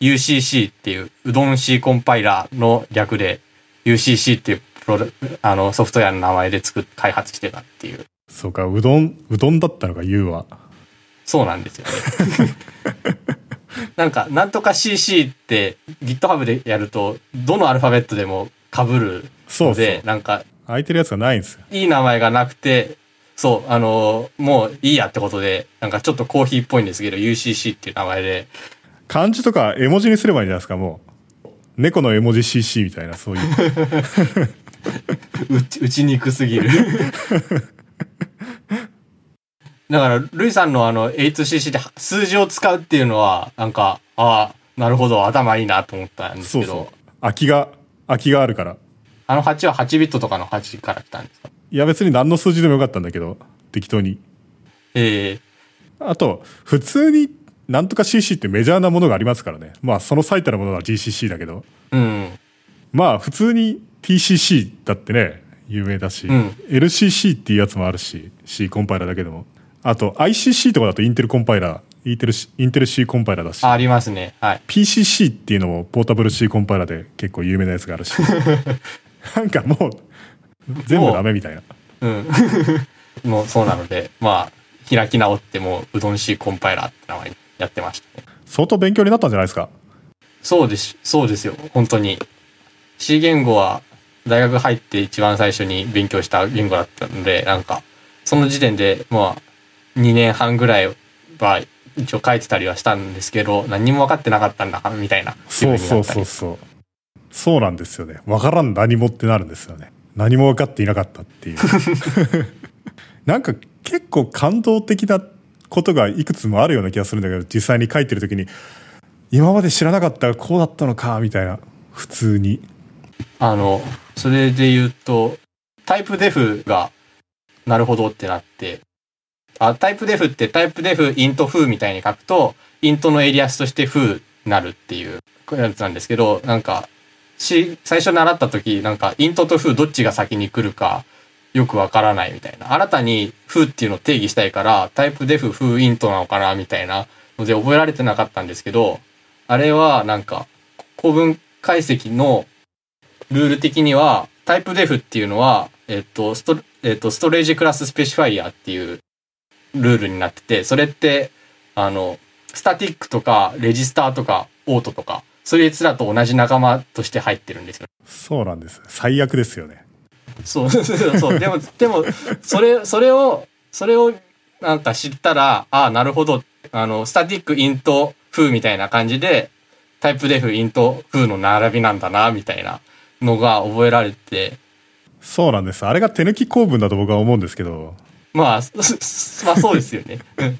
UCC っていううどん C コンパイラーの略で UCC っていうプロあのソフトウェアの名前で作っ開発してたっていう。そうか、うどん、うどんだったのか、言うは。そうなんですよね。*laughs* なんか、なんとか CC って GitHub でやると、どのアルファベットでも被るそうそうので、。なんか、空いてるやつがないんですよ。いい名前がなくて、そう、あのもういいやってことで、なんかちょっとコーヒーっぽいんですけど、UCC っていう名前で、漢字とか絵文字にすればいいんじゃないですか、もう。猫の絵文字 CC みたいな、そういう。*laughs* 打ち、打ちにくすぎる。*laughs* だから、ルイさんのあの、8cc で数字を使うっていうのは、なんか、ああ、なるほど、頭いいなと思ったんですけど、そうそう。空きが、空きがあるから。あの8は8ビットとかの8から来たんですか？いや、別に何の数字でもよかったんだけど、適当に。ええあと、普通になんとか CC ってメジャーなものがありますからね。まあ、その最たるものは GCC だけど。うん。まあ、普通に TCC だってね、有名だし、うん LCC っていうやつもあるし、C コンパイラーだけでも。あと、ICC とかだとインテルコンパイラー、インテル C インテル C コンパイラーだし、あありますね。はい。PCC っていうのもポータブル C コンパイラーで結構有名なやつがあるし。*laughs* なんかもう、全部ダメみたいな。うん。*laughs* もうそうなので、まあ、開き直ってもう、うどん C コンパイラーって名前にやってましたね。相当勉強になったんじゃないですか？そうです、そうですよ。本当に。C 言語は大学入って一番最初に勉強した言語だったので、なんか、その時点で、まあ、2年半ぐらいは一応書いてたりはしたんですけど、何にも分かってなかったんだ、みたいな気そうそう。そうそう。そうなんですよね。わからん何もってなるんですよね。何も分かっていなかったっていう。*laughs* なんか結構感動的なことがいくつもあるような気がするんだけど、実際に書いてる時に、今まで知らなかったこうだったのか、みたいな。普通に。あの、それで言うと、タイプデフが、なるほどってなって、あ、タイプデフってタイプデフイントフーみたいに書くと、イントのエリアスとしてフーになるっていうやつなんですけど、なんか、し、最初習った時、なんか、イントとフーどっちが先に来るか、よくわからないみたいな。新たにフーっていうのを定義したいから、タイプデフフーイントなのかなみたいなので覚えられてなかったんですけど、あれはなんか、構文解析のルール的には、タイプデフっていうのは、えっと、スト、えっと、ストレージクラススペシファイアっていうルールになってて、それって、あの、スタティックとか、レジスターとか、オートとか、そいつらと同じ仲間として入ってるんですよ。そうなんです。最悪ですよね。そう、そう、そう。でも、でも、それ、それを、それを、なんか知ったら、ああ、なるほど。あの、スタティック、イント、フーみたいな感じで、タイプデフ、イント、フーの並びなんだな、みたいなのが覚えられて、そうなんです。あれが手抜き構文だと僕は思うんですけど、まあ、そ *laughs* まあそうですよね。うん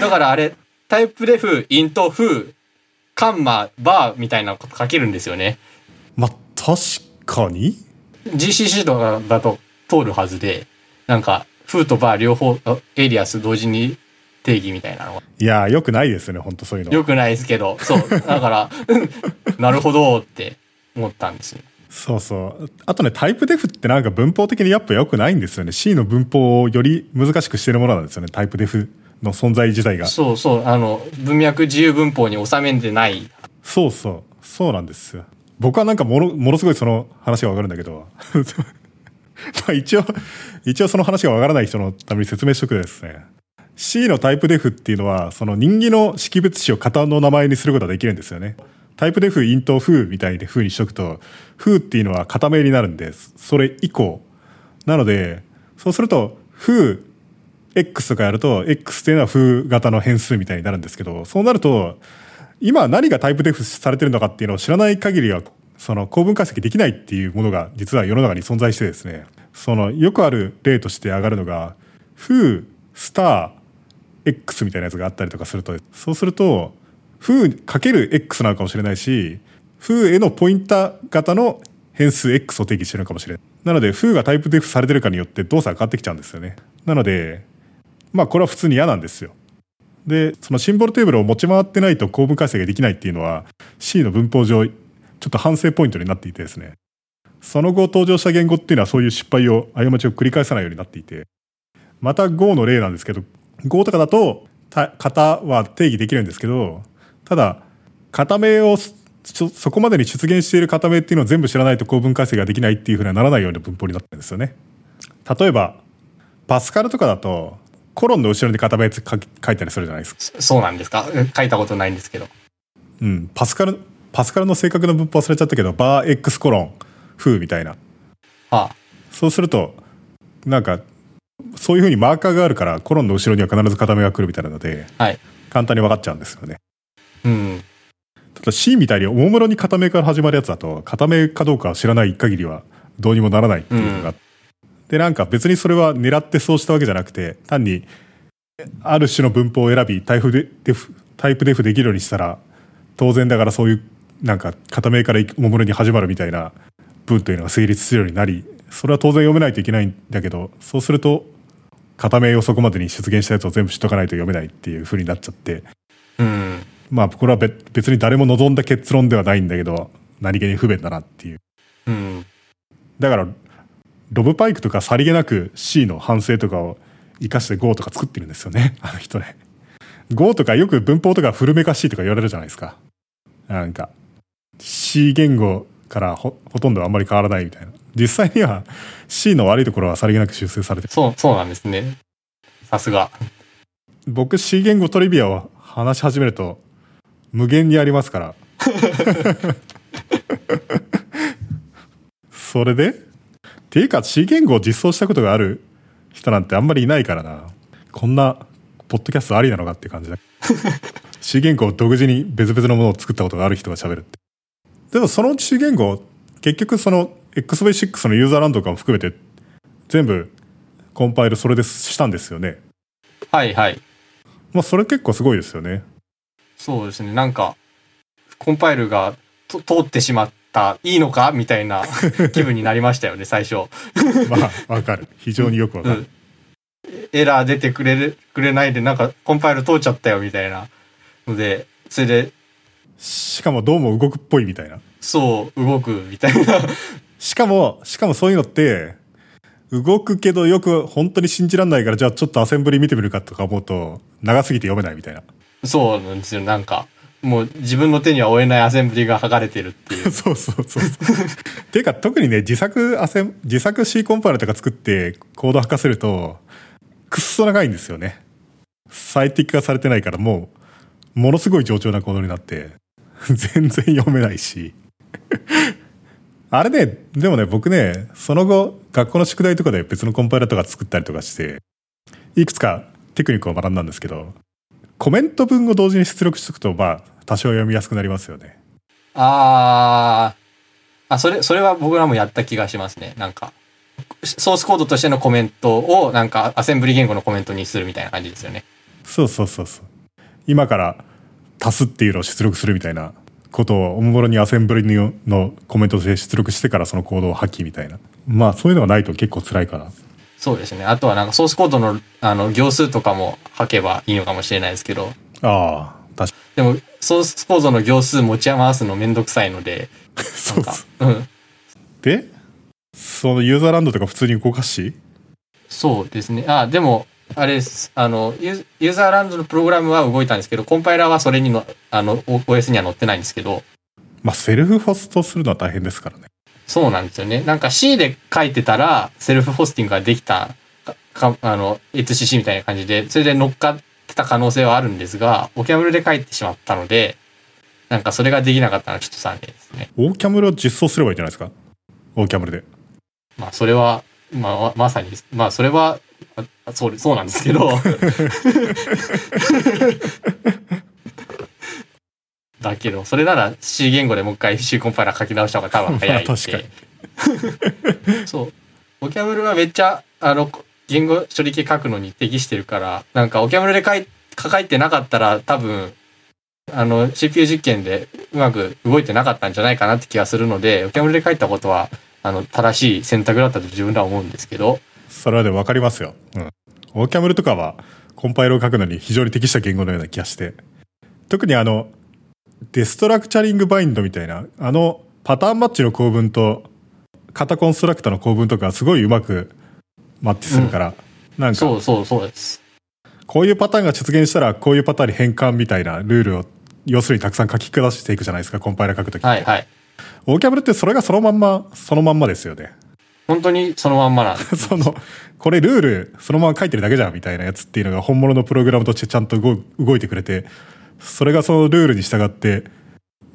だからあれ、タイプデフ、イント、フー、カンマ、バーみたいなこと書けるんですよね。まあ、確かに？GCC とかだと通るはずで、なんか、フーとバー両方、あエリアス同時に定義みたいなのが。いやー、よくないですよね、本当そういうの。よくないですけど、そう。だから、うんなるほどって思ったんですよ。そうそう。あとね、タイプデフってなんか文法的にやっぱ良くないんですよね。C の文法をより難しくしてるものなんですよね。タイプデフの存在自体が。そうそう、あの、文脈自由文法に収めんでない。そうそう。そうなんですよ。僕はなんかもの、ものすごいその話がわかるんだけど、*laughs* まあ一応、一応その話がわからない人のために説明しとくとですね。C のタイプデフっていうのは、その人気の識別詞を型の名前にすることができるんですよね。タイプデフ、イント、フーみたいで風にしとくと、フーっていうのは型名になるんです。それ以降。なので、そうすると、フー、X とかやると、X っていうのは風型の変数みたいになるんですけど、そうなると、今何がタイプデフされてるのかっていうのを知らない限りは、その構文解析できないっていうものが実は世の中に存在してですね、そのよくある例として上がるのが、フー、スター、X みたいなやつがあったりとかすると、そうすると、フーかける X なのかもしれないし、フーへのポインター型の変数 X を定義してるのかもしれない。なので、フーがタイプデフされてるかによって動作が変わってきちゃうんですよね。なので、まあこれは普通に嫌なんですよ。で、そのシンボルテーブルを持ち回ってないと構文解析ができないっていうのは C の文法上、ちょっと反省ポイントになっていてですね。その後登場した言語っていうのはそういう失敗を、過ちを繰り返さないようになっていて。また Go の例なんですけど、Go とかだと、型は定義できるんですけど、ただ、型名をそそこまでに出現している型名っていうのを全部知らないと構文解析ができないっていうふうにはならないような文法になってるんですよね。例えば、パスカルとかだと、コロンの後ろに型名書き書いたりするじゃないですか。そそうなんですか？書いたことないんですけど。うん。パスカル、パスカルの正確な文法忘れちゃったけど、バー X コロン、風みたいな。あそうすると、なんか、そういうふうにマーカーがあるから、コロンの後ろには必ず型名が来るみたいなので、はい。簡単に分かっちゃうんですよね。うん。ただ C みたいにおもむろに型名から始まるやつだと、型名かどうか知らない限りはどうにもならないっていうのが、うんで、なんか別にそれは狙ってそうしたわけじゃなくて、単に、ある種の文法を選び、タイプでデフ、タイプデフできるようにしたら、当然だからそういう、なんか、型名からおもむろに始まるみたいな文というのが成立するようになり、それは当然読めないといけないんだけど、そうすると、型名をそこまでに出現したやつを全部知っとかないと読めないっていう風になっちゃって、うん。まあこれは別別に誰も望んだ結論ではないんだけど何気に不便だなっていううん。だからロブパイクとかさりげなく C の反省とかを生かして Go とか作ってるんですよね *laughs* あの人ね Go とかよく文法とか古めかしいとか言われるじゃないですかなんか C 言語からほほとんどあんまり変わらないみたいな実際には C の悪いところはさりげなく修正されてるそう、そうなんですね。さすが。僕 C 言語トリビアを話し始めると無限にありますから。*laughs* それで？っていうか C 言語を実装したことがある人なんてあんまりいないからな。こんなポッドキャストありなのかって感じだ。C 言語を独自に別々のものを作ったことがある人が喋るって。でもその C 言語結局その XV6 のユーザーランドとかも含めて全部コンパイルそれでしたんですよね。はいはい。まあそれ結構すごいですよね。そうですね。なんか、コンパイルがと通ってしまった、いいのか？みたいな *laughs* 気分になりましたよね、最初。まあわかる。非常によくわかる。うん。エラー出てくれる、くれないで、なんか、コンパイル通っちゃったよ、みたいな。ので、それで、しかもどうも動くっぽいみたいな。そう、動く、みたいな。*laughs* しかも、しかもそういうのって、動くけどよく本当に信じらんないからじゃあちょっとアセンブリ見てみるかとか思うと長すぎて読めないみたいな。そうなんですよ、なんか。もう自分の手には負えないアセンブリが剥がれてるっていう。*laughs* そうそうそう。っていうか特にね自作アセン自作 C コンパイラーとか作ってコード吐かせるとくっそ長いんですよね。最適化されてないからもうものすごい冗長なコードになって全然読めないし。あれね、でもね、僕ね、その後、学校の宿題とかで別のコンパイラーとか作ったりとかして、いくつかテクニックを学んだんですけど、コメント文を同時に出力しておくと、まあ、多少読みやすくなりますよね。あー。あ、それ、それは僕らもやった気がしますね。なんか、ソースコードとしてのコメントを、なんか、アセンブリ言語のコメントにするみたいな感じですよね。そうそうそうそう。今から足すっていうのを出力するみたいなことをおもむろにアセンブリののコメントとして出力してからそのコードを破棄みたいな。まあそういうのがないと結構辛いから。そうですね。あとはなんかソースコードの、あの、行数とかも書けばいいのかもしれないですけど、ああ、確かでも、ソースコードの行数持ち回すのめんどくさいので、*laughs* そうそう。うん。で、そのユーザーランドとか普通に動かし？そうですね。あ、でも、あれです。あの、ユーユーザーランドのプログラムは動いたんですけど、コンパイラーはそれにの、あの、OS には載ってないんですけど、まあ、セルフホストするのは大変ですからね。そうなんですよね。なんか C で書いてたら、セルフホスティングができた、か、かあの、HCC みたいな感じで、それで乗っかってた可能性はあるんですが、オキャムルで書いてしまったので、なんかそれができなかったのはちょっと残念ですね。オーキャムルを実装すればいいんじゃないですか？オーキャムルで。まあそれは、まあままさに、まあそれは、あそう、そうなんですけど。*laughs* だけど、それなら C 言語でもう一回 C コンパイラー書き直した方が多分早いんで。ま *laughs* あ確かに *laughs* そう。オキャムルはめっちゃ、あの、言語処理器書くのに適してるから、なんかオキャムルで書い書いてなかったら多分、あの、CPU 実験でうまく動いてなかったんじゃないかなって気がするので、オキャムルで書いたことは、あの、正しい選択だったと自分らは思うんですけど、それはでも分かりますよ。うん。オーキャムルとかは、コンパイルを書くのに非常に適した言語のような気がして。特にあの、デストラクチャリングバインドみたいな、あの、パターンマッチの構文と、型コンストラクタの構文とかすごいうまくマッチするから、なんか、そうそうそうです。こういうパターンが出現したら、こういうパターンに変換みたいなルールを、要するにたくさん書き下していくじゃないですか、コンパイラー書くとき。はいはい。オーキャブルってそれがそのまんま、そのまんまですよね。本当にそのまんまなん。*laughs* その、これルールそのまま書いてるだけじゃんみたいなやつっていうのが本物のプログラムとしてちゃんと動動いてくれて、それがそのルールに従って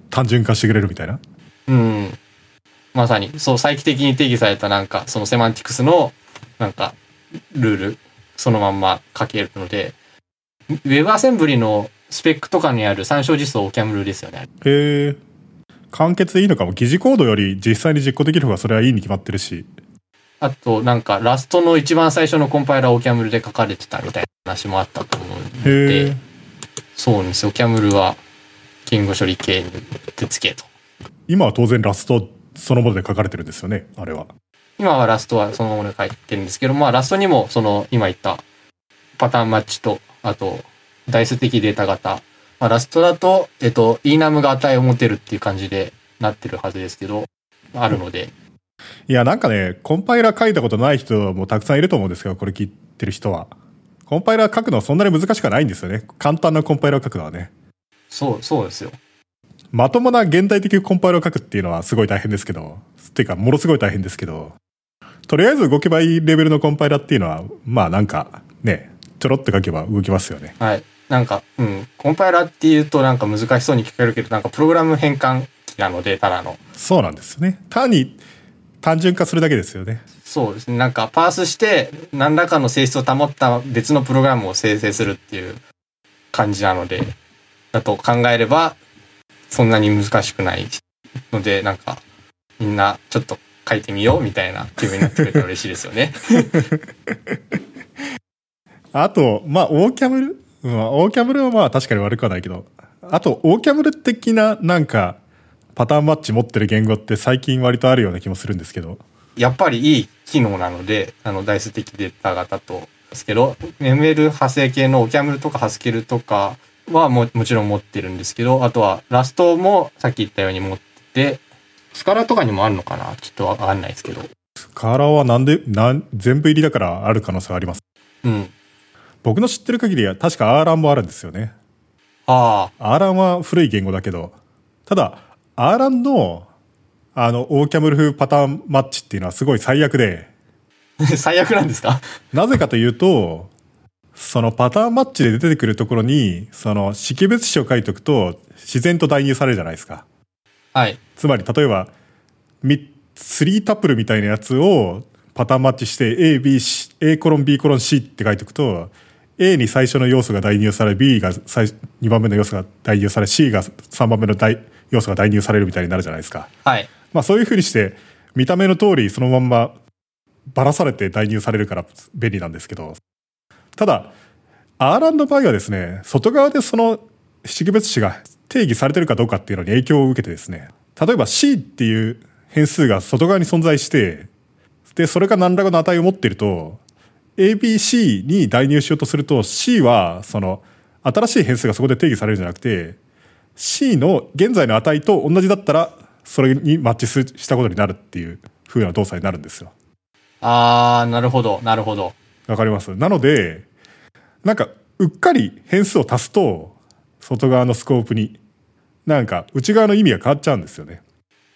単純化してくれるみたいな。うん。まさに、そう、再帰的に定義されたなんか、そのセマンティクスの、なんか、ルール、そのまんま書けるので、ウェブアセンブリのスペックとかにある参照実装オキャムルですよね。へえ。簡潔でいいのかも。疑似コードより実際に実行できる方がそれはいいに決まってるし。あと、なんか、ラストの一番最初のコンパイラーオキャムルで書かれてたみたいな話もあったと思うのへでえ、。そうなんですよ。オキャムルは、言語処理系に手つけと。今は当然ラストそのもので書かれてるんですよね、あれは。今はラストはそのままで書いてるんですけど、まあラストにもその今言ったパターンマッチと、あとダイス的データ型。まあラストだと、えっと、enum が値を持てるっていう感じでなってるはずですけど、あるので、いや、なんかね、コンパイラー書いたことない人もたくさんいると思うんですよ、これ聞いてる人は。コンパイラー書くのはそんなに難しくはないんですよね。簡単なコンパイラーを書くのはね。そう、そうですよ。まともな現代的コンパイラーを書くっていうのはすごい大変ですけど、っていうか、ものすごい大変ですけど、とりあえず動けばいいレベルのコンパイラーっていうのは、まあなんか、ね、ちょろって書けば動きますよね。はい。なんか、うん、コンパイラーっていうとなんか難しそうに聞こえるけど、なんかプログラム変換器なので、ただの。そうなんですよね。単に単純化するだけですよね。そうですね。なんかパースして何らかの性質を保った別のプログラムを生成するっていう感じなので、だと考えればそんなに難しくないので、なんかみんなちょっと書いてみようみたいな気分になってくれたら嬉しいですよね。あと、まあ、オーキャムル、まあ、オーキャムルはまあ確かに悪くはないけど、あと、オーキャムル的ななんか、パターンマッチ持ってる言語って最近割とあるような気もするんですけど、やっぱりいい機能なので、あの、ダイス的データ型とですけど、ML 派生系のオキャムルとかハスケルとかはももちろん持ってるんですけど、あとはラストもさっき言ったように持ってて、スカラとかにもあるのかな？ちょっとわかんないですけど。スカラはなんで、なん、全部入りだからある可能性はあります。うん。僕の知ってる限りは確かアーランもあるんですよね。あアーランは古い言語だけど、ただ、アーランの、あの、オーキャムル風パターンマッチっていうのはすごい最悪で、あ、*laughs* 最悪なんですか？なぜかというと、そのパターンマッチで出てくるところに、その識別子を書いておくと自然と代入されるじゃないですか。はい。つまり、例えば、み3タップルみたいなやつをパターンマッチして A、B、C、A コロン B コロン C って書いておくと、A に最初の要素が代入され、B が最2番目の要素が代入され、C が3番目の代要素が代入されるみたいになるじゃないですか。はい。まあそういうふうにして、見た目の通りそのまんまばらされて代入されるから便利なんですけど、ただ、アーランド場合はですね、外側でその識別子が定義されてるかどうかっていうのに影響を受けてですね、例えば C っていう変数が外側に存在して、で、それが何らかの値を持っていると、ABC に代入しようとすると C はその新しい変数がそこで定義されるんじゃなくて C の現在の値と同じだったらそれにマッチすしたことになるっていう風な動作になるんですよ。あー、なるほど、なるほど。わかります？なので、なんか、うっかり変数を足すと、外側のスコープに、なんか、内側の意味が変わっちゃうんですよね。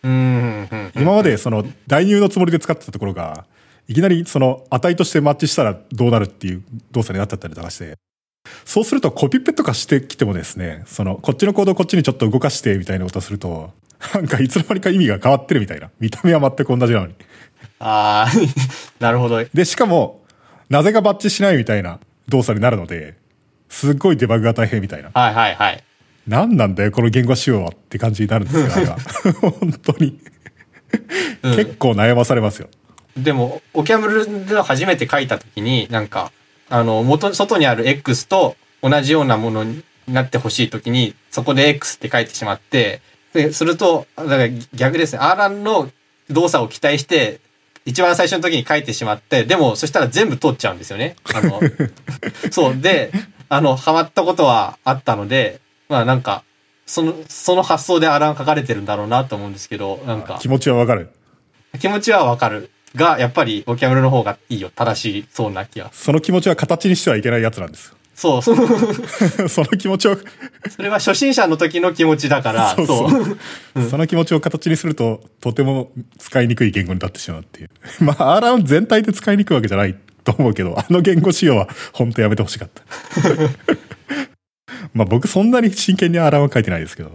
うん今までその代入のつもりで使ってたところが、いきなりその値としてマッチしたらどうなるっていう動作になっちゃったりとかして、そうするとコピペとかしてきてもですね、そのこっちのコードをこっちにちょっと動かしてみたいなことをすると、なんかいつの間にか意味が変わってるみたいな。見た目は全く同じなのに。ああ、*laughs* なるほど。で、しかも、なぜかバッチしないみたいな動作になるので、すっごいデバグが大変みたいな。はいはいはい。何なんだよ、この言語仕様はって感じになるんですが、あれは *laughs* 本当に。うん結構悩まされますよ。でも、オキャムルで初めて書いたときに、なんか、あの、元、外にある X と同じようなものになってほしいときに、そこで X って書いてしまって、で、すると、だから逆ですね。アーランの動作を期待して、一番最初の時に書いてしまって、でも、そしたら全部通っちゃうんですよね。あの、*laughs* そう。で、あの、ハマったことはあったので、まあなんか、その、その発想でアーラン書かれてるんだろうなと思うんですけど、なんか気、持ちはわかる。気持ちはわかる。が、やっぱり、オキャムルの方がいいよ。正しいそうな気が。その気持ちは形にしてはいけないやつなんです。そう、*laughs* その気持ちを、それは初心者の時の気持ちだから、そうそ。そううその気持ちを形にすると、とても使いにくい言語になってしまうっていう。*laughs* まあ、アーラン全体で使いにくいわけじゃないと思うけど、あの言語仕様は本当やめてほしかった。*laughs* まあ僕そんなに真剣にアーランは書いてないですけど、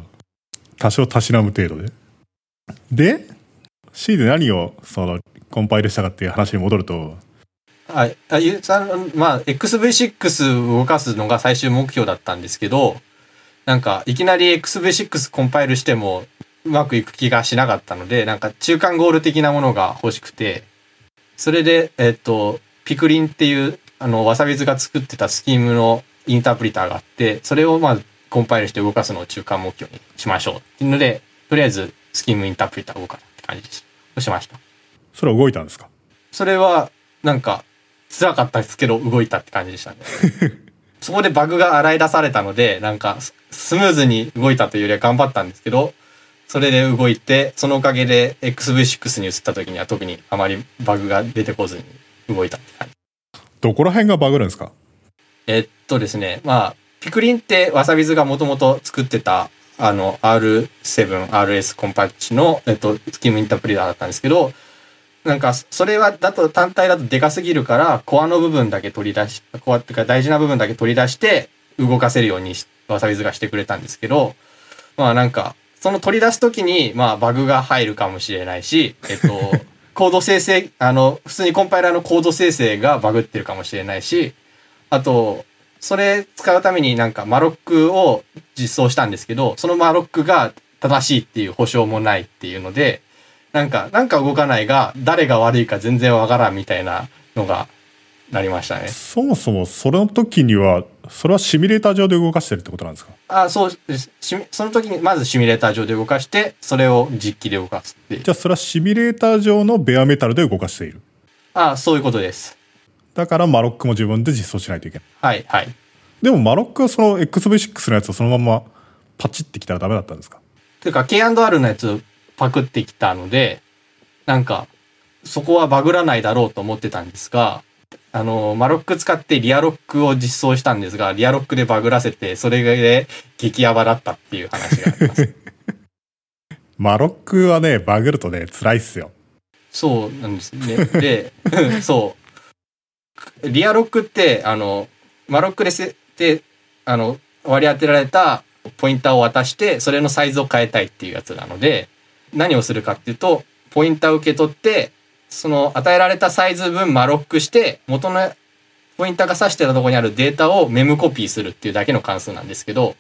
多少たしなむ程度で。で、C で何をそのコンパイルしたかっていう話に戻ると、あ、あゆうさん、まあ、XV6 を動かすのが最終目標だったんですけど、なんか、いきなり XV6 コンパイルしても、うまくいく気がしなかったので、なんか、中間ゴール的なものが欲しくて、それで、えっと、ピクリンっていう、あの、わさびずが作ってたスキームのインタープリターがあって、それをまあ、コンパイルして動かすのを中間目標にしましょう。っていうので、とりあえず、スキームインタープリターを動かすって感じです。をしました？それは動いたんですか？それは、なんか、辛かったですけど、動いたって感じでしたね。*laughs* そこでバグが洗い出されたので、なんか、ススムーズに動いたというよりは頑張ったんですけど、それで動いて、そのおかげで XV6 に移った時には特にあまりバグが出てこずに動いたって感じ。どこら辺がバグるんですか？えっとですね、まあ、ピクリンってわさびずがもともと作ってた、あの、R7、RS コンパッチの、えっと、スキームインタープリターだったんですけど、なんか、それは、だと、単体だとでかすぎるから、コアの部分だけ取り出し、コアっていうか大事な部分だけ取り出して、動かせるようにしわさびずがしてくれたんですけど、まあなんか、その取り出すときに、まあバグが入るかもしれないし、えっと、コード生成、あの、普通にコンパイラーのコード生成がバグってるかもしれないし、あと、それ使うためになんかマロックを実装したんですけど、そのマロックが正しいっていう保証もないっていうので、なんか、なんか動かないが、誰が悪いか全然わからんみたいなのがなりましたね。そもそもその時には、それはシミュレーター上で動かしてるってことなんですか？あ、そうその時にまずシミュレーター上で動かして、それを実機で動かすっていう。じゃあそれはシミュレーター上のベアメタルで動かしている。あ、そういうことです。だからマロックも自分で実装しないといけない。はい、はい。でもマロックはその XV6 のやつをそのままパチってきたらダメだったんですか？ていうか、K&R のやつパクってきたので、なんか、そこはバグらないだろうと思ってたんですが、あの、マロック使ってリアロックを実装したんですが、リアロックでバグらせて、それで激ヤバだったっていう話があります。*laughs* マロックはね、バグるとね、辛いっすよ。そうなんですね。で、*laughs* そう。リアロックって、あの、マロックでせで、あの、割り当てられたポインターを渡して、それのサイズを変えたいっていうやつなので、何をするかっていうと、ポインターを受け取って、その与えられたサイズ分マロックして、元のポインターが指してたところにあるデータをメムコピーするっていうだけの関数なんですけど、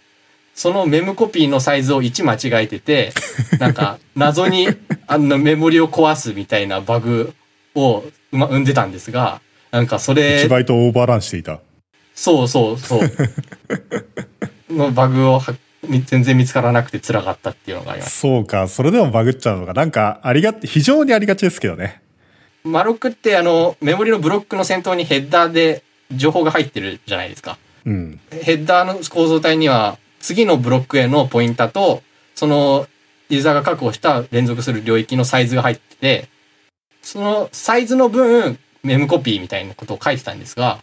そのメムコピーのサイズを1間違えてて、なんか *laughs* 謎にあのメモリを壊すみたいなバグを生んでたんですが、なんかそれ1、バイトオーバーランしていた。そうそうそう。*laughs* のバグをはみ全然見つからなくて辛かったっていうのがあります。そうか、それでもバグっちゃうのが、なんか、ありが非常にありがちですけどね。マロックってあの、メモリのブロックの先頭にヘッダーで情報が入ってるじゃないですか。うん。ヘッダーの構造体には、次のブロックへのポインターと、そのユーザーが確保した連続する領域のサイズが入ってて、そのサイズの分、メムコピーみたいなことを書いてたんですが、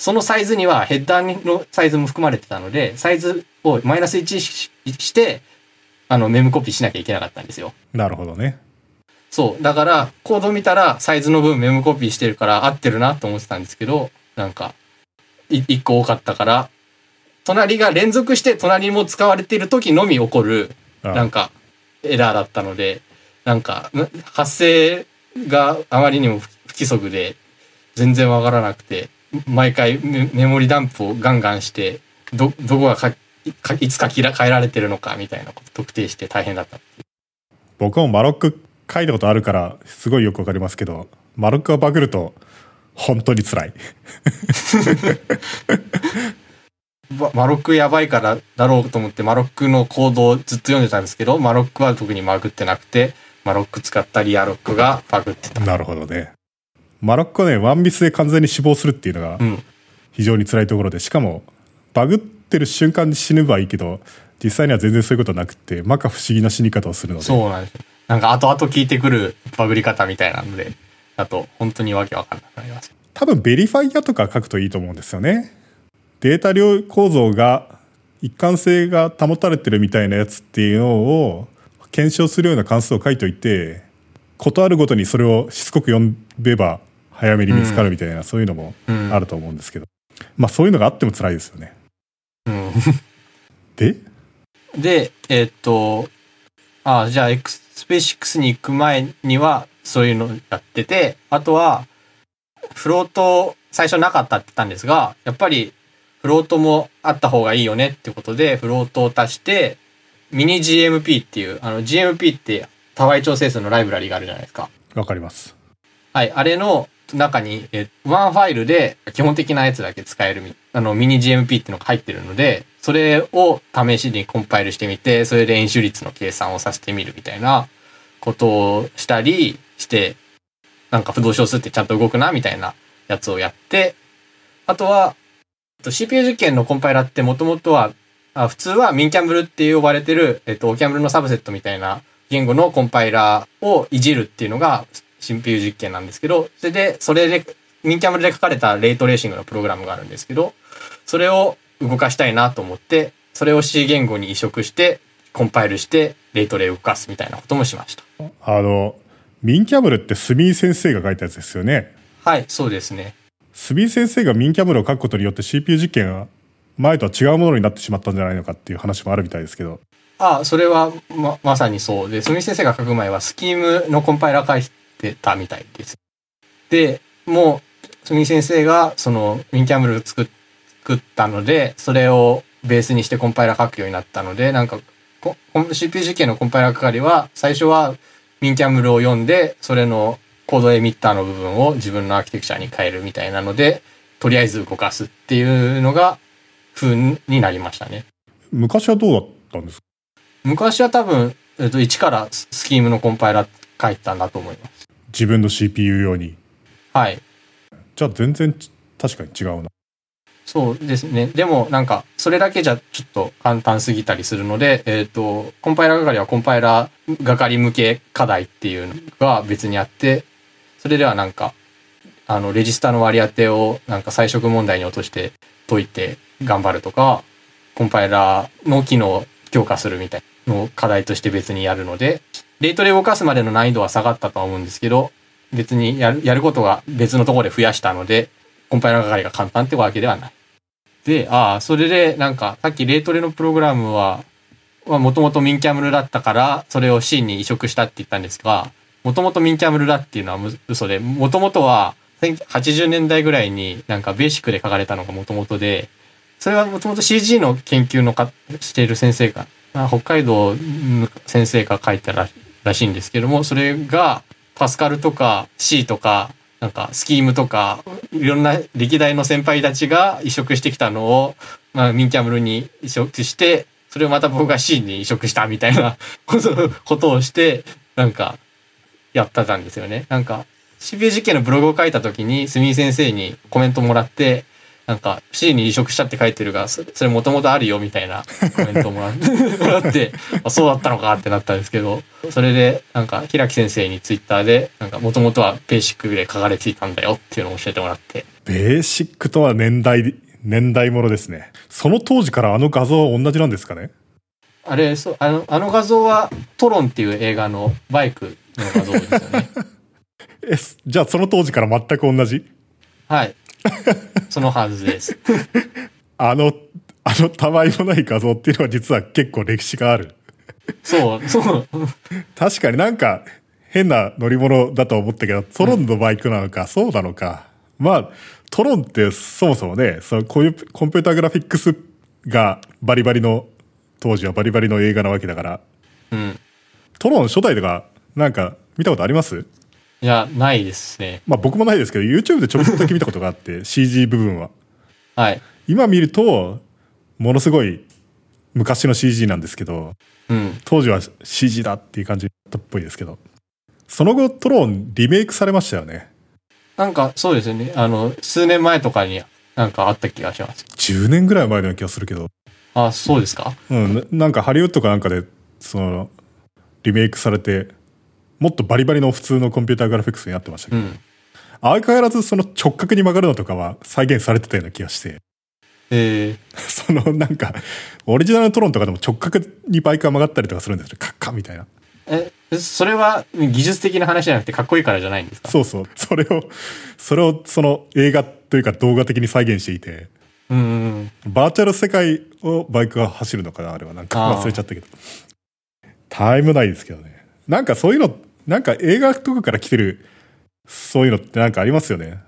そのサイズにはヘッダーのサイズも含まれてたので、サイズをマイナス1しして、あの、メムコピーしなきゃいけなかったんですよ。なるほどね。そう。だから、コード見たら、サイズの分メモコピーしてるから合ってるなと思ってたんですけど、なんか、い一個多かったから、隣が連続して隣も使われている時のみ起こる、あなんか、エラーだったので、なんか、ん発生があまりにも不規則で、全然わからなくて、毎回メメモリダンプをガンガンして、ど、どこがかかいつか切ら変えられてるのかみたいなこと特定して大変だった。僕もマロック書いたことあるから、すごいよくわかりますけど、マロックがバグると、本当に辛い。*laughs* ママロックやばいからだろうと思ってマロックのコードをずっと読んでたんですけど、マロックは特にバグってなくて、マロック使ったリアロックがバグってた。なるほどね。マロックはね、ワンミスで完全に死亡するっていうのがうん。非常に辛いところで、しかも、バグってる瞬間に死ぬはいいけど、実際には全然そういうことなくって、摩訶不思議な死に方をするので、そうなんですよ。なんか後々聞いてくるバグり方みたいなので、だと本当にわけわかんなくなります。多分ベリファイアとか書くといいと思うんですよね。データ量構造が一貫性が保たれてるみたいなやつっていうのを検証するような関数を書いといて、ことあるごとにそれをしつこく読めば早めに見つかるみたいな、そういうのもうん。あると思うんですけど。まあそういうのがあっても辛いですよね。うん。*laughs* で？で、えーっと、あじゃあ XSpace6 に行く前にはそういうのやってて、あとは、フロート最初なかったって言ったんですが、やっぱりフロートもあった方がいいよねってことで、フロートを足して、ミニ GMP っていう、あの GMP って多倍調整数のライブラリがあるじゃないですか。わかります。はい、あれの中に、えワンファイルで基本的なやつだけ使えるみ、あの、ミニ GMP っていうのが入ってるので、それを試しにコンパイルしてみて、それで演習率の計算をさせてみるみたいなことをしたりして、なんか不動小数ってちゃんと動くな、みたいなやつをやって、あとは、CPU 実験のコンパイラってもともとは、あ普通はミンキャンブルって呼ばれてる、えっと、オキャンブルのサブセットみたいな言語のコンパイラーをいじるっていうのが CPU 実験なんですけど、それで、それで、ミンキャンブルで書かれたレイトレーシングのプログラムがあるんですけど、それを動かしたいなと思って、それを C 言語に移植して、コンパイルして、レイトレ動かすみたいなこともしました。あの、ミンキャブルってスミー先生が書いたやつですよね。はい、そうですね。スミー先生がミンキャブルを書くことによって CPU 実験が前とは違うものになってしまったんじゃないのかっていう話もあるみたいですけど。ああ、それはま、まさにそうで、スミ先生が書く前はスキームのコンパイラー書いてたみたいです。で、もう、スミ先生がそのミンキャンブル作っ作ったので、それをベースにしてコンパイラー書くようになったので、なんか、こコン CPU 実験のコンパイラー係は、最初はミンキャンブルを読んで、それのコードエミッターの部分を自分のアーキテクチャに変えるみたいなので、とりあえず動かすっていうのが、風になりましたね。昔はどうだったんですか？昔は多分、えっと、一からススキームのコンパイラー書いてたんだと思います。自分の CPU 用に。はい。じゃあ全然ち確かに違うな。そうですね。でもなんか、それだけじゃちょっと簡単すぎたりするので、えっ、と、コンパイラー係はコンパイラー係向け課題っていうのが別にあって、それではなんか、あの、レジスタの割り当てをなんか最色問題に落として解いて頑張るとか、コンパイラーの機能を強化するみたいなのを課題として別にやるので、レートで動かすまでの難易度は下がったとは思うんですけど、別にやるやることが別のところで増やしたので、コンパイラー係が簡単ってわけではない。で、ああ、それで、なんか、さっきレートレのプログラムは、もともとミンキャムルだったから、それを C に移植したって言ったんですが、もともとミンキャムルだっていうのは嘘で、もともとは、80年代ぐらいになんかベーシックで書かれたのがもともとで、それはもともと CG の研究のかしている先生が、北海道の先生が書いたららしいんですけども、それがパスカルとか C とか、なんかスキームとか、いろんな歴代の先輩たちが移植してきたのを、まあ、ミンキャムルに移植して、それをまた僕が C に移植したみたいな *laughs* ことをして、なんか、やってたんですよね。なんか、CPU 実験のブログを書いた時に、スミ先生にコメントもらって、なんか C に移植したって書いてるが、それもともとあるよみたいなコメントもらって、*laughs* あそうだったのかってなったんですけど、それでなんか平木先生にツイッターで、なんかもともとはベーシックで書かれていたんだよっていうのを教えてもらって、ベーシックとは年代、年代ものですね。その当時からあの画像は同じなんですかね？あれ、そう、あの、あの画像はトロンっていう映画のバイクの画像ですよね。*laughs* え、すじゃあその当時から全く同じ？はい。*laughs* そのはずです。*laughs* あの、あのたわいもない画像っていうのは実は結構歴史がある。そう、そう。*laughs* 確かになんか変な乗り物だと思ったけど、トロンのバイクなのか、そうなのか。まあ、トロンってそもそもね、そのこういうコンピューターグラフィックスがバリバリの、当時はバリバリの映画なわけだから、うん。トロン初代とかなんか見たことあります？いや、ないですね。まあ僕もないですけど、YouTube でちょっとだけ見たことがあって、*laughs* CG 部分は。はい。今見ると、ものすごい昔の CG なんですけど、うん。当時は CG だっていう感じだったっぽいですけど。その後、トロンリメイクされましたよね。なんか、そうですね。あの、数年前とかになんかあった気がします。10年ぐらい前のような気がするけど。あ、そうですか？うん、ななんかハリウッドかなんかで、その、リメイクされて、もっとバリバリの普通のコンピューターグラフィックスになってましたけど、うん。相変わらずその直角に曲がるのとかは再現されてたような気がして、え *laughs* そのなんか、オリジナルのトロンとかでも直角にバイクが曲がったりとかするんですよ。カッカッみたいな。ー、え、それは技術的な話じゃなくてかっこいいからじゃないんですか？そうそう。それを、それをその映画というか動画的に再現していて、うんうん。バーチャル世界をバイクが走るのかな？あれは。なんか忘れちゃったけど。タイムないですけどね。なんかそういうの、なんか映画とかから来てる、そういうのってなんかありますよね。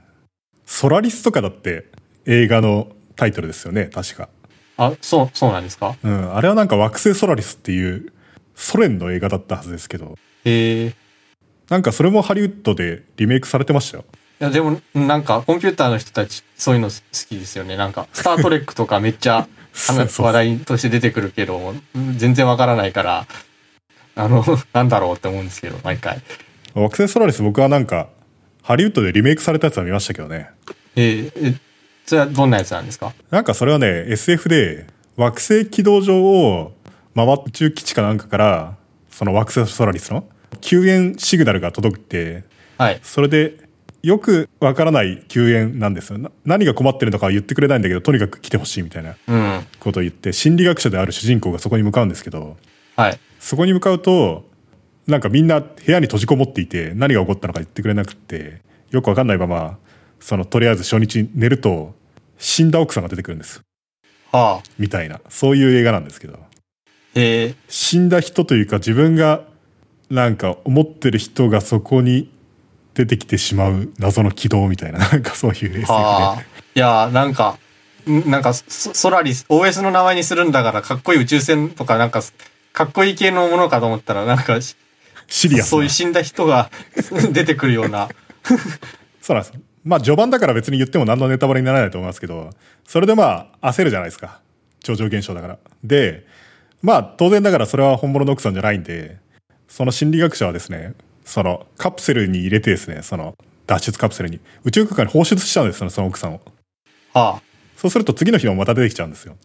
ソラリスとかだって映画のタイトルですよね。確か。あ、そう、そうなんですか？うん。あれはなんか惑星ソラリスっていうソ連の映画だったはずですけど、えー。いなんかそれもハリウッドでリメイクされてましたよ。や、でも、なんか、コンピューターの人たち、そういうの好きですよね。なんか、スタートレックとかめっちゃ、*laughs* 話題として出てくるけど、うん全然わからないから、あの、*laughs* なんだろうって思うんですけど、毎回。惑星ソラリス僕はなんか、ハリウッドでリメイクされたやつは見ましたけどね。えーえ、それはどんなやつなんですか？なんかそれはね、SF で惑星軌道上を回っ宇宙基地かなんかから、その惑星ソラリスの救援シグナルが届いて、はい。それでよくわからない救援なんですよ。な何が困ってるのかは言ってくれないんだけど、とにかく来てほしいみたいなうん。ことを言って、心理学者である主人公がそこに向かうんですけど、はい。そこに向かうと、なんかみんな部屋に閉じこもっていて、何が起こったのか言ってくれなくって、よくわかんないまま、そのとりあえず初日寝ると、死んだ奥さんが出てくるんです。はあ。みたいな、そういう映画なんですけど、えー、死んだ人というか自分がなんか思ってる人がそこに出てきてしまう謎の軌道みたいな、なんかそういう SF で。はあ。いやー、なんか、んなんか、ソソラリス、OS の名前にするんだから、かっこいい宇宙船とか、なんか、かっこいい系のものかと思ったら、なんか、しシリアスな。そういう死んだ人が *laughs* 出てくるような。*laughs* そうなんです。まあ序盤だから別に言っても何のネタバレにならないと思いますけど、それでまあ焦るじゃないですか。超常現象だから。で、まあ当然だからそれは本物の奥さんじゃないんで、その心理学者はですね、そのカプセルに入れてですね、その脱出カプセルに宇宙空間に放出しちゃうんですよ、その奥さんを。はあ。そうすると次の日もまた出てきちゃうんですよ。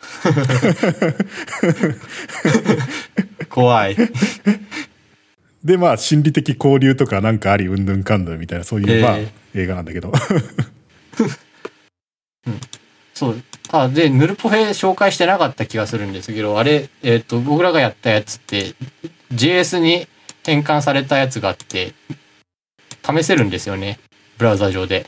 *laughs* 怖い。で、まあ心理的交流とかなんかあり、うんぬんかんぬんみたいなそういう、えーまあ映画なんだけど。*laughs* そう。あ、で、ヌルポヘ紹介してなかった気がするんですけど、あれ、えっ、と、僕らがやったやつって、JS に変換されたやつがあって、試せるんですよね。ブラウザ上で。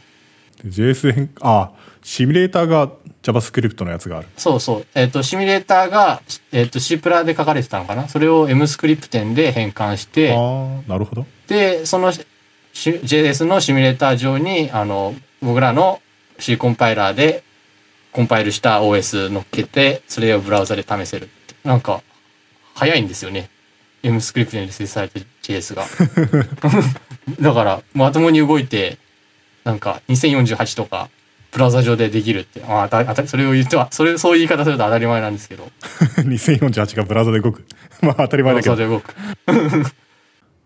JS 変、あ、シミュレーターが JavaScript のやつがある。そうそう。えっ、と、シミュレーターが、えっ、と、C プラで書かれてたのかな？それを M スクリプテンで変換して、ああ、なるほど。で、そのし JS のシミュレーター上に、あの、僕らの C コンパイラーでコンパイルした OS 乗っけて、それをブラウザで試せるって。なんか、早いんですよね。M スクリプトに設定されてる JS が。*laughs* だから、まともに動いて、なんか、2048とか、ブラウザ上でできるって。ああたそれを言っては、それ、そういう言い方すると当たり前なんですけど。*laughs* 2048がブラウザで動く。*laughs* まあ当たりブ前だけど。ラウザで動く。*laughs*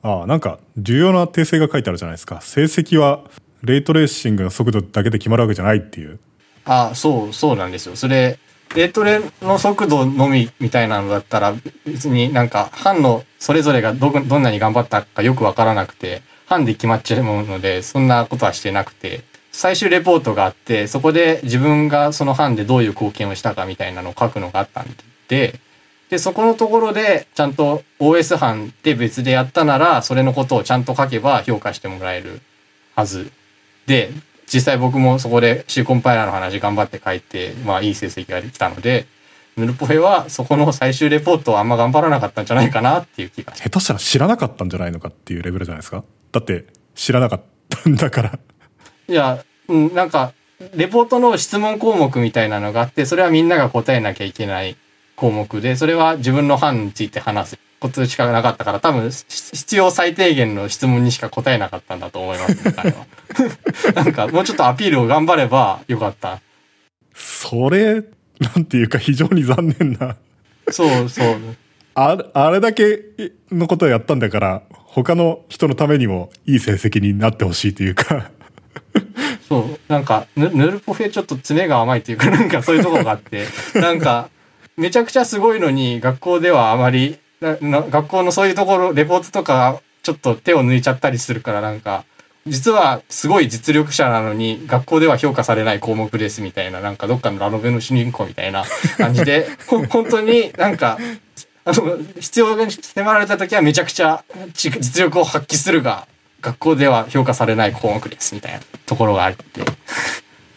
ああ、なんか重要な訂正が書いてあるじゃないですか。成績はレイトレーシングの速度だけで決まるわけじゃないっていう。あ、そう、そうなんですよ。それ、レトレの速度のみみたいなのだったら、別になんか、班のそれぞれがど、どんなに頑張ったかよくわからなくて、班で決まっちゃうので、そんなことはしてなくて、最終レポートがあって、そこで自分がその班でどういう貢献をしたかみたいなのを書くのがあったんで、で、そこのところで、ちゃんと OS 班で別でやったなら、それのことをちゃんと書けば評価してもらえるはず。で、実際僕もそこで C コンパイラーの話頑張って書いて、まあいい成績ができたので、ヌルポフェはそこの最終レポートをあんま頑張らなかったんじゃないかなっていう気が下手したら知らなかったんじゃないのかっていうレベルじゃないですかだって知らなかったんだから。いや、うん、なんか、レポートの質問項目みたいなのがあって、それはみんなが答えなきゃいけない項目で、それは自分の班について話すことしかなかったから、多分、し必要最低限の質問にしか答えなかったんだと思います、ね、彼は。*laughs* なんか、もうちょっとアピールを頑張ればよかった。それ、なんていうか非常に残念な。そうそう。ああれだけのことをやったんだから、他の人のためにもいい成績になってほしいというか。*laughs* そう、なんか、ヌヌルポフェちょっと爪が甘いというか、*laughs* なんかそういうところがあって、なんか、めちゃくちゃすごいのに、学校ではあまり、なな学校のそういうところ、レポートとか、ちょっと手を抜いちゃったりするから、なんか、実はすごい実力者なのに、学校では評価されない項目ですみたいな、なんかどっかのラノベの主人公みたいな感じで、*laughs* 本当になんか、あの、必要が迫られた時はめちゃくちゃ実力を発揮するが、学校では評価されない項目ですみたいなところがあって。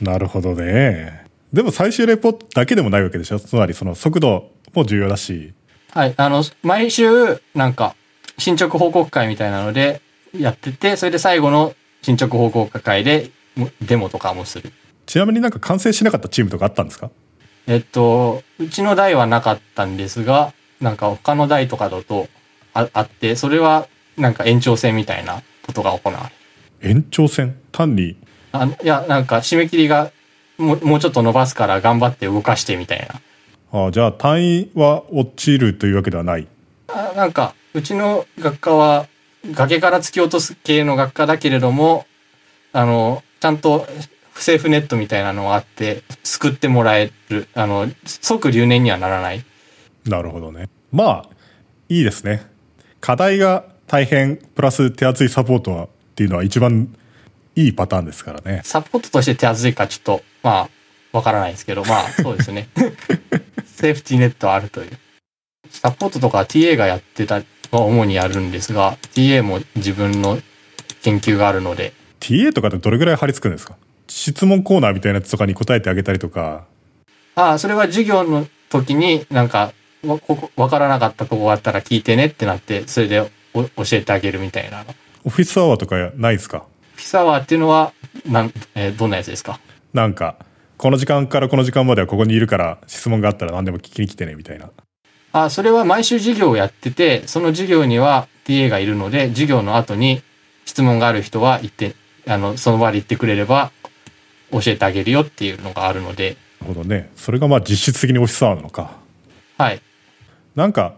なるほどね。でも最終レポだけでもないわけでしょつまりその速度も重要だし。はい。あの、毎週、なんか、進捗報告会みたいなのでやってて、それで最後の進捗報告会でもデモとかもする。ちなみになんか完成しなかったチームとかあったんですか？えっと、うちの代はなかったんですが、なんか他の代とかだとああって、それはなんか延長戦みたいなことが行われる。延長戦？単に？あのいや、なんか締め切りがもうもうちょっと伸ばすから頑張って動かしてみたいな。ああじゃあ単位は落ちるというわけではない。あなんか、うちの学科は崖から突き落とす系の学科だけれども、あの、ちゃんとセーフネットみたいなのがあって、救ってもらえる。あの、即留年にはならない。なるほどね。まあ、いいですね。課題が大変、プラス手厚いサポートはっていうのは一番いいパターンですからね。サポートとして手厚いかちょっと、まあ、わからないですけど、まあ、*laughs* そうですね。セーフティーネットはあるという。サポートとか TA がやってた、は主にやるんですが、TA も自分の研究があるので、TA とかってどれぐらい張り付くんですか？質問コーナーみたいなやつとかに答えてあげたりとか。ああ、それは授業の時になんか、わ、ここ、わからなかったとこがあったら聞いてねってなって、それでお教えてあげるみたいなの。オフィスアワーとかないですか？ピサワーっていうのは、なん、えーどんなやつですか？なんか、この時間からこの時間まではここにいるから質問があったら何でも聞きに来てねみたいな。あ、それは毎週授業をやってて、その授業には TA がいるので、授業の後に質問がある人は行って、あの、その場で言ってくれれば教えてあげるよっていうのがあるので、なるほどね。それがまあ実質的にオフィスアワーなのか。はい。なんか、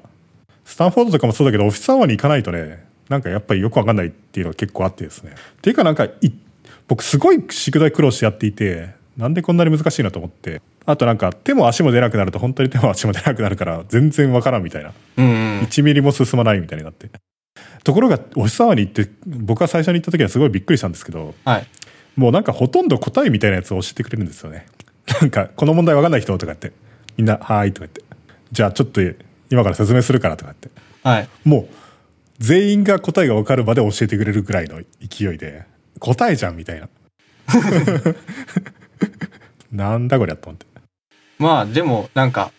スタンフォードとかもそうだけど、オフィスアワーに行かないとね、なんかやっぱりよくわかんないっていうのが結構あってですね。っていうかなんかい、僕すごい宿題苦労してやっていて、なんでこんなに難しいなと思って。あとなんか手も足も出なくなると本当に手も足も出なくなるから全然わからんみたいな。うん、うん。1ミリも進まないみたいになって。ところが、オフィスアワーに行って、僕が最初に行った時はすごいびっくりしたんですけど、はい。もうなんかほとんど答えみたいなやつを教えてくれるんですよね。なんか、この問題わかんない人とか言って、みんな、はーいとか言って、じゃあちょっと今から説明するからとか言って、はい。もう全員が答えがわかるまで教えてくれるぐらいの勢いで、答えじゃんみたいな。*laughs* なんだこりゃと思って。まあでもなんか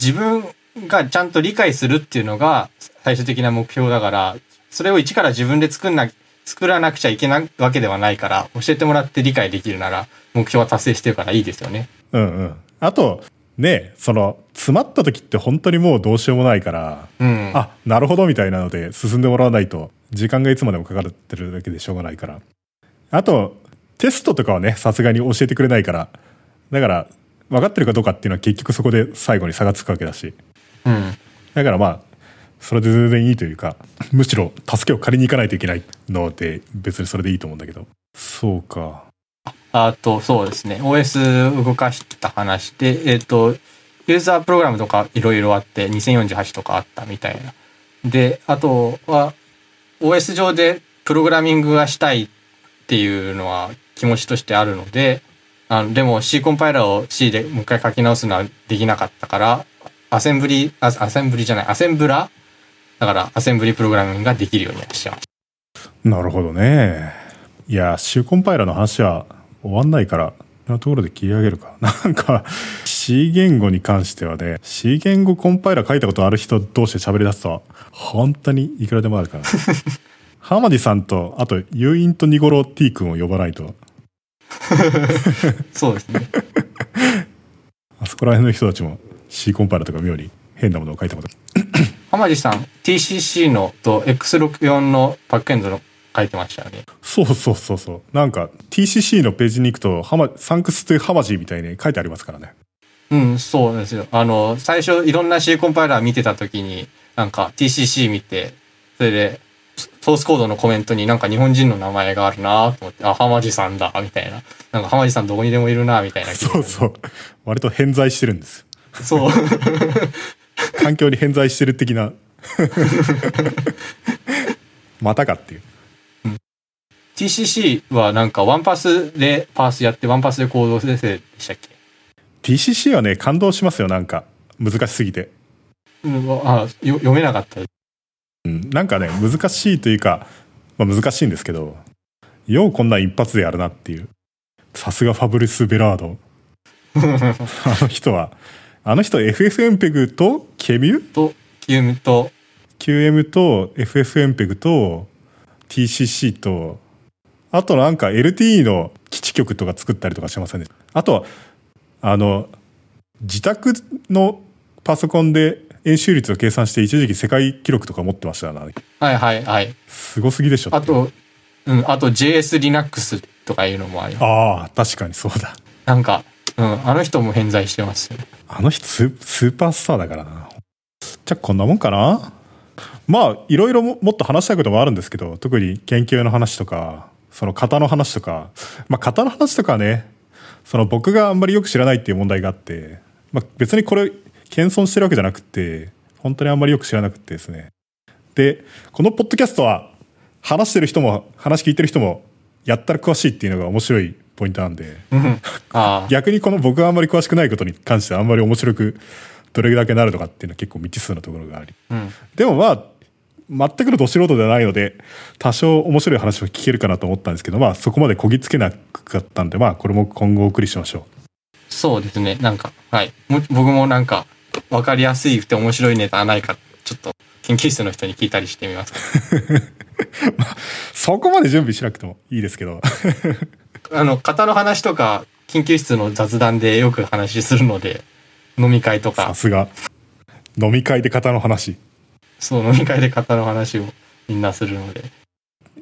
自分がちゃんと理解するっていうのが最終的な目標だから、それを一から自分で作んな、作らなくちゃいけないわけではないから、教えてもらって理解できるなら目標は達成してるからいいですよね。うんうん。あと、ね、その、詰まった時って本当にもうどうしようもないから、うん。あ、なるほどみたいなので進んでもらわないと、時間がいつまでもかかってるだけでしょうがないから。あと、テストとかはね、さすがに教えてくれないから、だから、分かってるかどうかっていうのは結局そこで最後に差がつくわけだし。うん。だからまあ、それで全然いいというか、むしろ助けを借りに行かないといけないので、別にそれでいいと思うんだけど。そうか。あと、そうですね。OS 動かした話で、えっ、と、ユーザープログラムとかいろいろあって、2048とかあったみたいな。で、あとは、OS 上でプログラミングがしたいっていうのは気持ちとしてあるので、あのでも C コンパイラーを C でもう一回書き直すのはできなかったから、アセンブリ、アセンブリじゃない、アセンブラだからアセンブリプログラミングができるようにはしてます。なるほどね。いや、シューコンパイラーの話は終わんないから、なところで切り上げるか。*laughs* なんか、C 言語に関してはね、C 言語コンパイラー書いたことある人同士で喋り出すと、本当にいくらでもあるから。*laughs* 浜地さんと、あと、ユーインとニゴロ T 君を呼ばないと、*laughs* そうですね。あそこら辺の人たちも C コンパイラーとか妙に変なものを書いたこと。浜地さん、TCC のと X64 のバックエンドの書いてましたよね。そうそうそうそう。なんか、TCC のページに行くと、ハマ、サンクスというハマジーみたいに書いてありますからね。うん、そうですよ。あの、最初いろんな C コンパイラー見てた時に、なんか TCC 見て、それで、ソースコードのコメントになんか日本人の名前があるなと思って、あ、浜地さんだ、みたいな。なんか浜地さんどこにでもいるな、みたいな。そうそう。割と偏在してるんです。そう。環境に偏在してる的な。*laughs* またかっていう。TCC はなんかワンパスでパースやって、ワンパスでコード生成でしたっけ？TCC はね、感動しますよ、なんか。難しすぎて。うん、あよ読めなかった。うん、なんかね、難しいというか、まあ難しいんですけど、ようこんなん一発でやるなっていう。さすがファブリス・ベラード。*laughs* あの人は。あの人 FFmpeg とケミュ？ームと、QM と FFmpeg と TCC と、あとなんか LTE の基地局とか作ったりとかしてませんで、あとは、あの、自宅のパソコンで演習率を計算して一時期世界記録とか持ってましたよね。はいはいはい。すごすぎでしょ。あと、うん、あと JS Linux とかいうのもあります。ああ、確かにそうだ。なんか、うん、あの人も偏在してますよね。あの人スースーパースターだからな。じゃあこんなもんかな？まあ、いろいろももっと話したいこともあるんですけど、特に研究の話とか、その型の話とか、まあ型の話とかはね、その僕があんまりよく知らないっていう問題があって、まあ別にこれ、謙遜してるわけじゃなくて、本当にあんまりよく知らなくてですね。で、このポッドキャストは、話してる人も、話聞いてる人も、やったら詳しいっていうのが面白いポイントなんで、*laughs* 逆にこの僕があんまり詳しくないことに関してあんまり面白くどれだけなるのかっていうのは結構未知数なところがありうん。でもまあ全くのど素人ではないので多少面白い話を聞けるかなと思ったんですけどまあそこまでこぎつけなかったんでまあこれも今後お送りしましょそうですね。なんか、はい。も僕もなんか、わかりやすいくて面白いネタないか、ちょっと、研究室の人に聞いたりしてみます。*laughs* うそこまで準備しなくてもいいですけど *laughs* あの、型の話とか、研究室の雑談でよく話するので、飲み会とか、さすが飲み会で型の話そう、飲み会で型の話をみんなするので。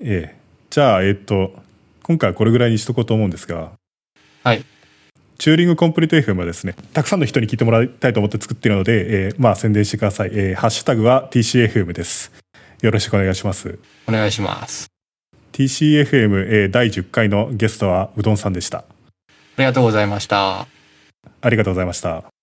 ええじゃあえっと今回はこれぐらいにしとこうと思うんですがはい。チューリングコンプリート FM はですね、たくさんの人に聞いてもらいたいと思って作っているので、えーまあ宣伝してください。えーハッシュタグは TCFM です。よろしくお願いします。お願いします。TCFM、えー第10回のゲストはうどんさんでした。ありがとうございました。ありがとうございました。